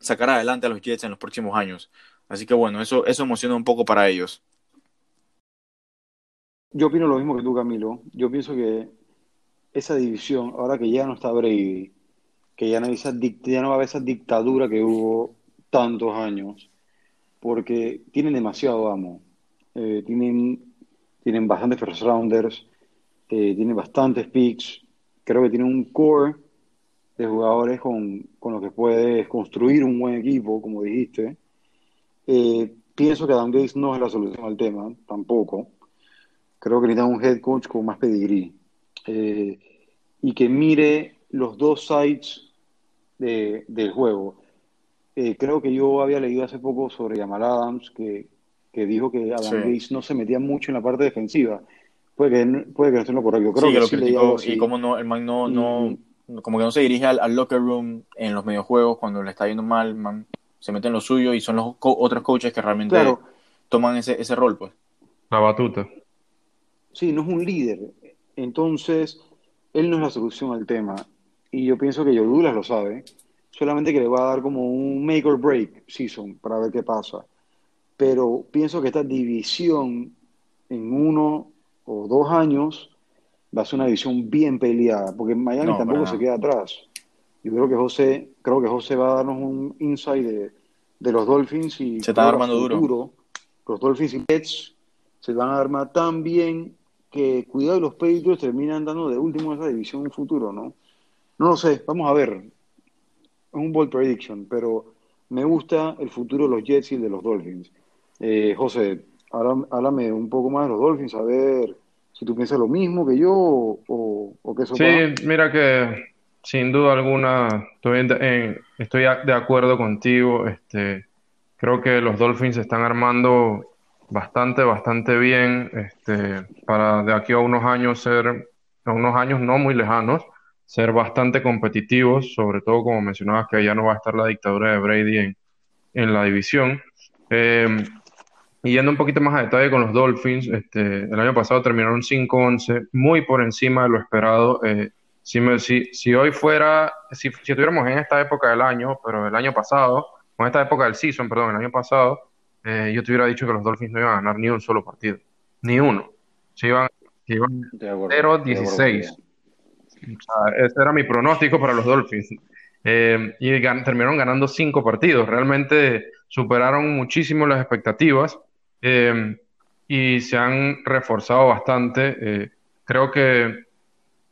B: sacar adelante a los Jets en los próximos años. Así que bueno, eso, eso emociona un poco para ellos.
C: Yo opino lo mismo que tú, Camilo. Yo pienso que esa división, ahora que ya no está Brady, que ya no, esa, ya no va a haber esa dictadura que hubo tantos años, porque tienen demasiado amo. Eh, tienen, tienen bastantes first rounders, eh, tienen bastantes picks. Creo que tienen un core de jugadores con, con los que puedes construir un buen equipo, como dijiste. Eh, pienso que Adam Gates no es la solución al tema, tampoco. Creo que necesitan un head coach con más pedigrí. Eh, y que mire los dos sides de, del juego. Eh, creo que yo había leído hace poco sobre Jamal Adams, que, que dijo que Adam Gates no se metía mucho en la parte defensiva. Puede que, puede que no esté lo correcto. Creo que,
B: sí lo Y como no, el man no, no, como que no se dirige al, locker room en los mediojuegos cuando le está yendo mal, man se mete en lo suyo y son los otros coaches que realmente toman ese, ese rol, pues.
A: La batuta.
C: Sí, no es un líder. Entonces, él no es la solución al tema. Y yo pienso que Yodulas lo sabe. Solamente que le va a dar como un make or break season para ver qué pasa. Pero pienso que esta división en uno o dos años va a ser una división bien peleada. Porque Miami tampoco se queda atrás. Yo creo que José, creo que José va a darnos un insight de, de los Dolphins y
B: se está armando duro.
C: Los Dolphins y Jets se van a armar tan bien que cuidado los Patriots terminan dando de último esa división en futuro, ¿no? No lo sé, vamos a ver. Es un bold prediction, pero me gusta el futuro de los Jets y el de los Dolphins. Eh, José, háblame un poco más de los Dolphins, a ver si tú piensas lo mismo que yo o, o que eso
A: Sí, mira que sin duda alguna, estoy, estoy de acuerdo contigo. Este, creo que los Dolphins se están armando bastante, bastante bien este, para de aquí a unos años ser, a unos años no muy lejanos, ser bastante competitivos, sobre todo como mencionabas que ya no va a estar la dictadura de Brady en, en la división. Eh, y yendo un poquito más a detalle con los Dolphins, este, el año pasado terminaron 5-11, muy por encima de lo esperado. Eh, si, si, hoy fuera, si, si estuviéramos en esta época del año, pero el año pasado, o en esta época del season, perdón, el año pasado, eh, yo te hubiera dicho que los Dolphins no iban a ganar ni un solo partido, ni uno. Si iban, iban 0-16. ese era mi pronóstico para los Dolphins. Eh, y terminaron ganando cinco partidos. Realmente superaron muchísimo las expectativas eh, y se han reforzado bastante. creo que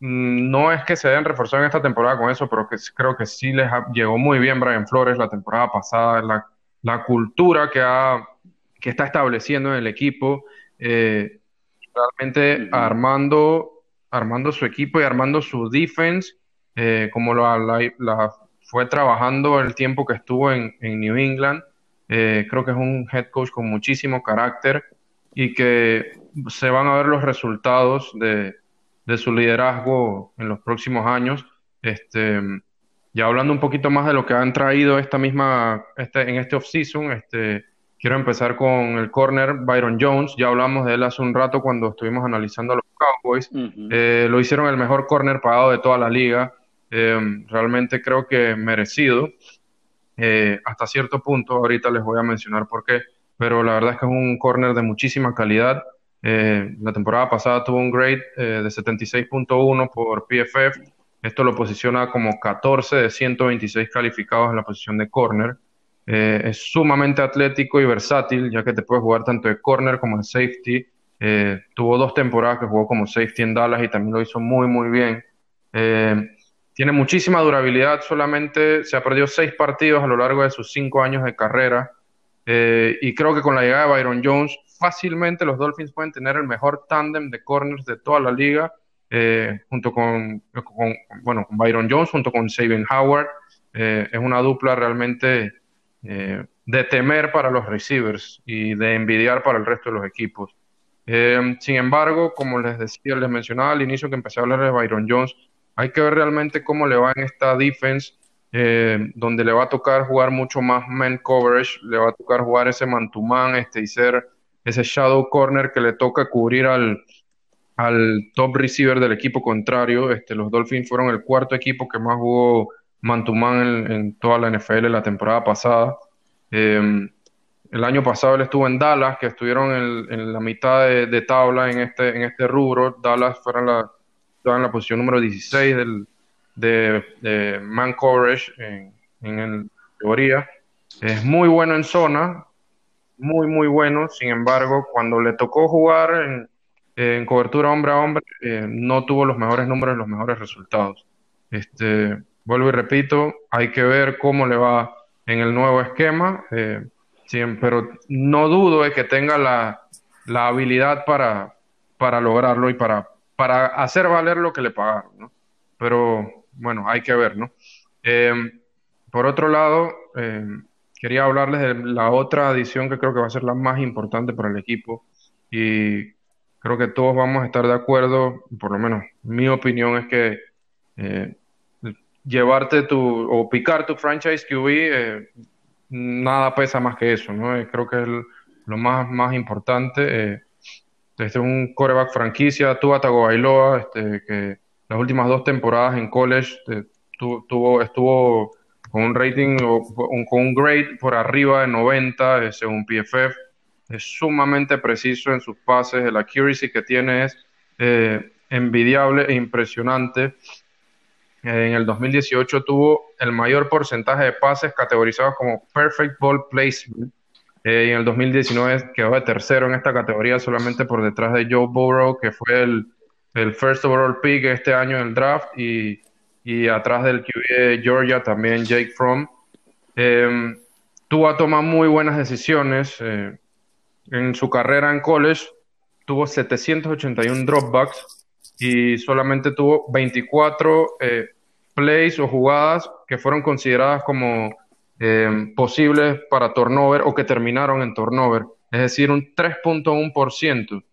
A: Mm, no es que se hayan reforzado en esta temporada con eso, pero que creo que sí les llegó muy bien Brian Flores la temporada pasada, la, la cultura que, ha, que está estableciendo en el equipo, eh, realmente armando, armando su equipo y armando su defense, eh, como la, la, fue trabajando el tiempo que estuvo en, en New England. Eh, creo que es un head coach con muchísimo carácter y que se van a ver los resultados de, de su liderazgo en los próximos años. Este, ya hablando un poquito más de lo que han traído esta misma, este, en este offseason, este, quiero empezar con el corner Byron Jones. Ya hablamos de él hace un rato cuando estuvimos analizando a los Cowboys. Eh, lo hicieron el mejor corner pagado de toda la liga. Eh, realmente creo que merecido. Eh, hasta cierto punto, ahorita les voy a mencionar por qué, pero la verdad es que es un corner de muchísima calidad. Eh, la temporada pasada tuvo un grade eh, de 76.1 por PFF. Esto lo posiciona como 14 de 126 calificados en la posición de corner. Eh, es sumamente atlético y versátil, ya que te puede jugar tanto de corner como de safety. tuvo dos temporadas que jugó como safety en Dallas y también lo hizo muy, muy bien. Tiene muchísima durabilidad, solamente se ha perdido seis partidos a lo largo de sus cinco años de carrera. Eh, y creo que con la llegada de Byron Jones, fácilmente los Dolphins pueden tener el mejor tándem de corners de toda la liga, eh, junto con, bueno, con Byron Jones, junto con Saban Howard. Eh, es una dupla realmente de temer para los receivers y de envidiar para el resto de los equipos. sin embargo, como les decía, les mencionaba al inicio que empecé a hablar de Byron Jones, hay que ver realmente cómo le va en esta defense eh, donde le va a tocar jugar mucho más man coverage, le va a tocar jugar ese man to man este, y ser ese shadow corner que le toca cubrir al, al top receiver del equipo contrario. Este, los Dolphins fueron el cuarto equipo que más jugó man to man en, toda la NFL la temporada pasada. Em, el año pasado él estuvo en Dallas, que estuvieron en, la mitad de, tabla en este, en este rubro. Dallas fueron la, en la posición número 16 del, de, man coverage en, en teoría. Es muy bueno en zona, muy, muy bueno. Sin embargo, cuando le tocó jugar en, en cobertura hombre a hombre, eh, no tuvo los mejores números, los mejores resultados. Este, vuelvo y repito, hay que ver cómo le va en el nuevo esquema, eh, pero no dudo de que tenga la, la habilidad para, para lograrlo y para, para hacer valer lo que le pagaron, ¿no? Pero bueno, hay que ver, ¿no? Eh, por otro lado, eh, quería hablarles de la otra adición que creo que va a ser la más importante para el equipo y creo que todos vamos a estar de acuerdo, por lo menos mi opinión es que eh, llevarte tu o picar tu franchise QB nada pesa más que eso, ¿no? creo que es lo más, más importante. Este, un coreback franquicia, Tua Tagovailoa, este, que las últimas dos temporadas en college eh, tuvo, estuvo con un rating con un grade por arriba de 90 eh, según PFF. Es sumamente preciso en sus pases, el accuracy que tiene es eh, envidiable e impresionante. En el 2018 tuvo el mayor porcentaje de pases categorizados como perfect ball placement eh, en el 2019 quedó de tercero en esta categoría, solamente por detrás de Joe Burrow, que fue el, el first overall pick este año en el draft, y, y atrás del QB de Georgia también Jake Fromm. Eh, tuvo tomar muy buenas decisiones. Eh, en su carrera en college tuvo 781 dropbacks y solamente tuvo 24 eh, plays o jugadas que fueron consideradas como eh, posibles para turnover o que terminaron en turnover, es decir, un 3.1%,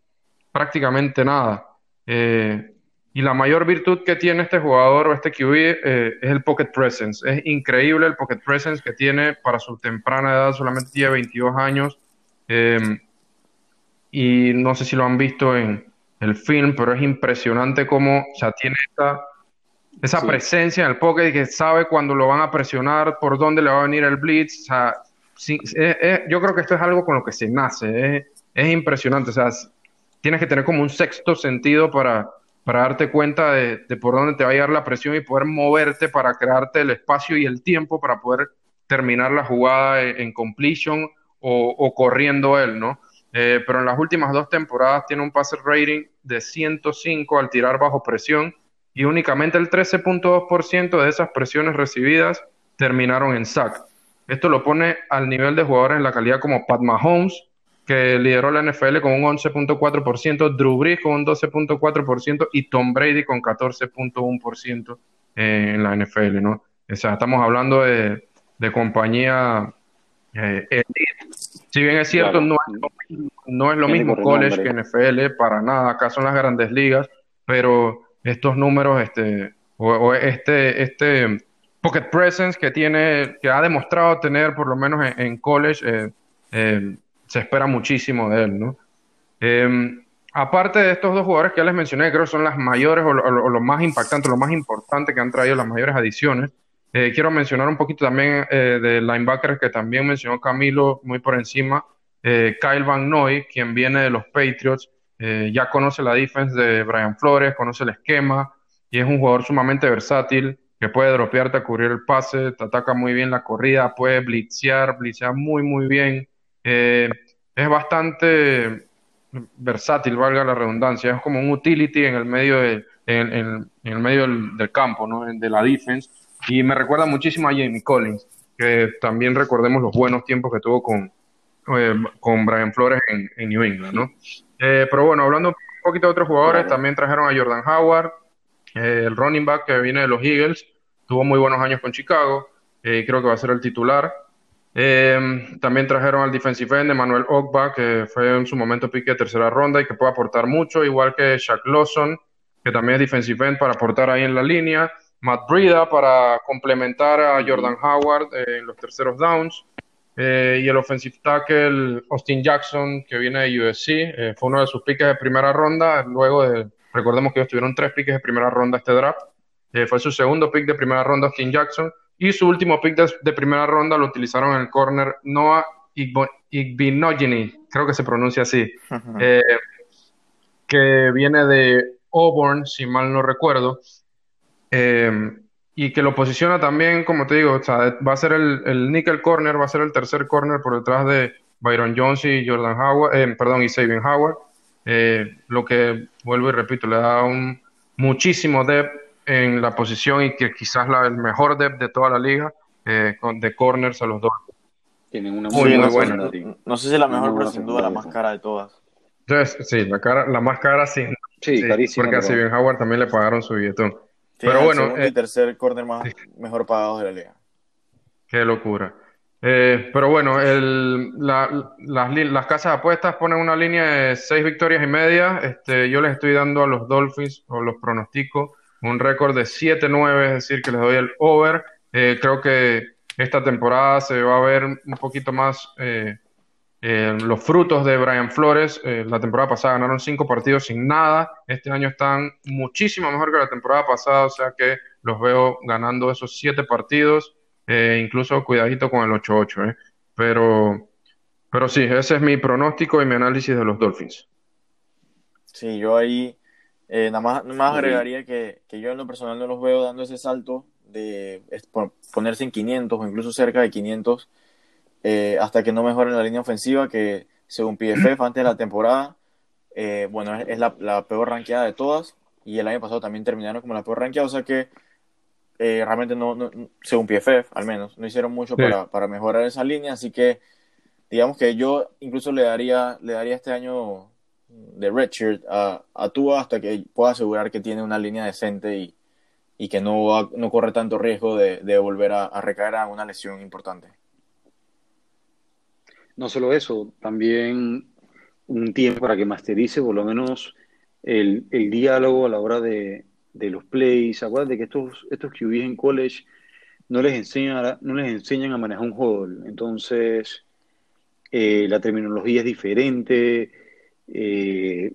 A: prácticamente nada. Eh, y la mayor virtud que tiene este jugador o este QB eh, es el pocket presence. Es increíble el pocket presence que tiene para su temprana edad, solamente tiene 22 años. Em, y no sé si lo han visto en el film, pero es impresionante cómo ya tiene esta esa presencia en el pocket que sabe cuando lo van a presionar, por dónde le va a venir el blitz. O sea, yo creo que esto es algo con lo que se nace. Es, impresionante. O sea, tienes que tener como un sexto sentido para, para darte cuenta de, por dónde te va a llegar la presión y poder moverte para crearte el espacio y el tiempo para poder terminar la jugada en, completion o, corriendo él, ¿no? Eh, pero en las últimas dos temporadas tiene un passer rating de 105 al tirar bajo presión y únicamente el 13.2% de esas presiones recibidas terminaron en sack. Esto lo pone al nivel de jugadores en la calidad como Pat Mahomes, que lideró la NFL con un 11.4%, Drew Brees con un 12.4% y Tom Brady con 14.1% en la NFL, ¿no? O sea, estamos hablando de, de compañía eh, Si bien es cierto, no, es lo mismo, no es lo mismo college que NFL, para nada, acá son las grandes ligas, pero estos números, este, o, este, este pocket presence que tiene, que ha demostrado tener por lo menos en, college, eh, eh, se espera muchísimo de él, ¿no? Em, aparte de estos dos jugadores que ya les mencioné, creo que son las mayores o, lo, más impactantes, lo más importante que han traído las mayores adiciones. Eh, quiero mencionar un poquito también de linebackers que también mencionó Camilo muy por encima, Kyle Van Noy, quien viene de los Patriots, eh, ya conoce la defense de Brian Flores, conoce el esquema y es un jugador sumamente versátil que puede dropearte a cubrir el pase, te ataca muy bien la corrida, puede blitzear, blitzear muy, muy bien. Eh, es bastante versátil, valga la redundancia, es como un utility en el medio de, en, el medio del, campo, ¿no? de la defense. Y me recuerda muchísimo a Jamie Collins, que también recordemos los buenos tiempos que tuvo con, eh, con Brian Flores en, New England. ¿no? Eh, pero bueno, hablando un poquito de otros jugadores, también trajeron a Jordan Howard, eh, el running back que viene de los Eagles, tuvo muy buenos años con Chicago, creo que va a ser el titular. también trajeron al defensive end de Manuel Ogba, que fue en su momento pique de tercera ronda y que puede aportar mucho, igual que Shaq Lawson, que también es defensive end para aportar ahí en la línea. Matt Brida para complementar a Jordan Howard en los terceros downs. Eh, y el offensive tackle Austin Jackson, que viene de USC, eh, fue uno de sus piques de primera ronda. Luego de, recordemos que ellos tuvieron tres piques de primera ronda este draft. Eh, fue su segundo pick de primera ronda, Austin Jackson. Y su último pick de, primera ronda lo utilizaron en el corner Noah Igbinogini, creo que se pronuncia así, que viene de Auburn, si mal no recuerdo. Eh, y que lo posiciona también, como te digo, o sea, va a ser el, el, nickel corner, va a ser el tercer corner por detrás de Byron Jones y Jordan Howard, eh, perdón, y Sabian Howard, eh, lo que vuelvo y repito, le da un muchísimo depth en la posición y que quizás la, el mejor depth de toda la liga eh, con, de corners a los dos.
C: Tienen una muy, buena,
B: No sé si es la mejor, pero sin duda la más cara de todas.
A: Entonces, sí, la, cara, la más cara sí.
C: Sí, carísima.
A: Porque a Sabian Howard también le pagaron su billetón. Pero bueno,
B: el eh, tercer corner más mejor pagado de la liga.
A: Qué locura. Eh, pero bueno, el, las, las, casas de apuestas ponen una línea de seis victorias y media. Este, yo les estoy dando a los Dolphins, o los pronostico, un récord de 7-9, es decir, que les doy el over. Eh, creo que esta temporada se va a ver un poquito más eh, los frutos de Brian Flores, eh, la temporada pasada ganaron cinco partidos sin nada, este año están muchísimo mejor que la temporada pasada, o sea que los veo ganando esos siete partidos, eh, incluso cuidadito con el 8-8, pero, pero sí, ese es mi pronóstico y mi análisis de los Dolphins.
B: Sí, yo ahí nada más, más agregaría que, que, yo en lo personal no los veo dando ese salto de ponerse en 500 o incluso cerca de 500 eh, hasta que no mejoren la línea ofensiva, que según PFF antes de la temporada, eh, bueno, es, la, peor ranqueada de todas, y el año pasado también terminaron como la peor ranqueada, o sea que eh, realmente no, según PFF al menos, no hicieron mucho para, para, mejorar esa línea, así que digamos que yo incluso le daría, le daría este año de redshirt a, a Tua hasta que pueda asegurar que tiene una línea decente y, y que no, no corre tanto riesgo de, de volver a, a recaer a una lesión importante.
C: No solo eso, también un tiempo para que masterice por lo menos el, diálogo a la hora de, los plays. Acuérdate que estos, estos QBs en college no les enseñan a, no les enseñan a manejar un juego. Entonces, eh, la terminología es diferente. Eh,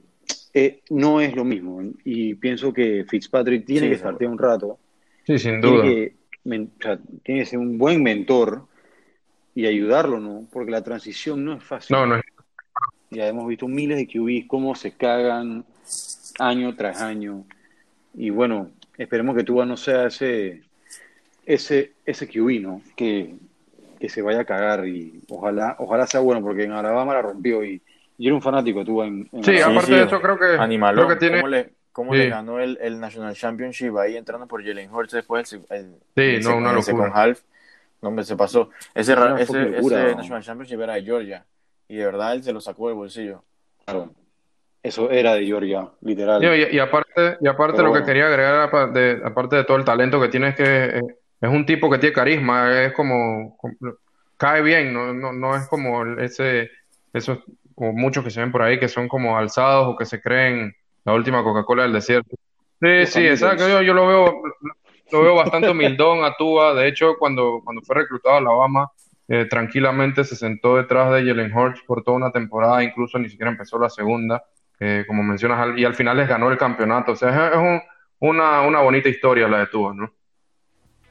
C: eh, no es lo mismo. Y pienso que Fitzpatrick tiene que estar un rato.
A: Sí, sin duda.
C: tiene que ser un buen mentor y ayudarlo, ¿no? Porque la transición no es fácil.
A: No, no es.
C: Ya hemos visto miles de QBs cómo se cagan año tras año. Y bueno, esperemos que Tuba no sea ese, ese, ese QB, ¿no? Que, que se vaya a cagar y ojalá, ojalá sea bueno, porque en Alabama la rompió y yo era un fanático de Tuba en,
A: Sí, aparte de eso creo que,
B: creo
A: que tiene...
B: ¿Cómo le, cómo le ganó el, el, National Championship ahí entrando por Jalen Hurts después el,
A: el, sí, no, una locura.
B: half? No, hombre, se pasó. Ese, ese, ese National Championship era de Georgia. Y de verdad él se lo sacó del bolsillo.
C: Claro. Eso era de Georgia, literal.
A: Y, aparte, y aparte lo que quería agregar, aparte de todo el talento que tiene, es que es, un tipo que tiene carisma, es como, cae bien, no, no, no es como ese, esos, como muchos que se ven por ahí, que son como alzados o que se creen la última Coca-Cola del desierto. Sí, sí, exacto, yo, yo lo veo, lo veo bastante humildón a Tua. De hecho, cuando, cuando fue reclutado a Alabama, eh, tranquilamente se sentó detrás de Jalen Hurts por toda una temporada, incluso ni siquiera empezó la segunda, eh, como mencionas, y al final les ganó el campeonato. O sea, es, una, una, bonita historia la de Tua, ¿no?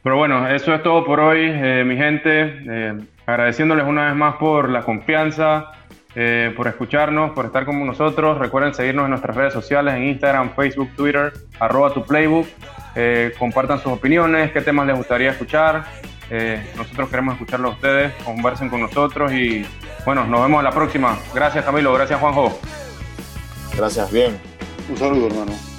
A: Pero bueno, eso es todo por hoy, eh, mi gente. agradeciéndoles una vez más por la confianza, por escucharnos, por estar con nosotros. Recuerden seguirnos en nuestras redes sociales, en Instagram, Facebook, Twitter, arroba tu playbook. Eh, compartan sus opiniones, qué temas les gustaría escuchar. Eh, nosotros queremos escucharlo a ustedes, conversen con nosotros y bueno, nos vemos en la próxima. Gracias Camilo, gracias Juanjo.
B: Gracias, bien.
C: Un saludo hermano.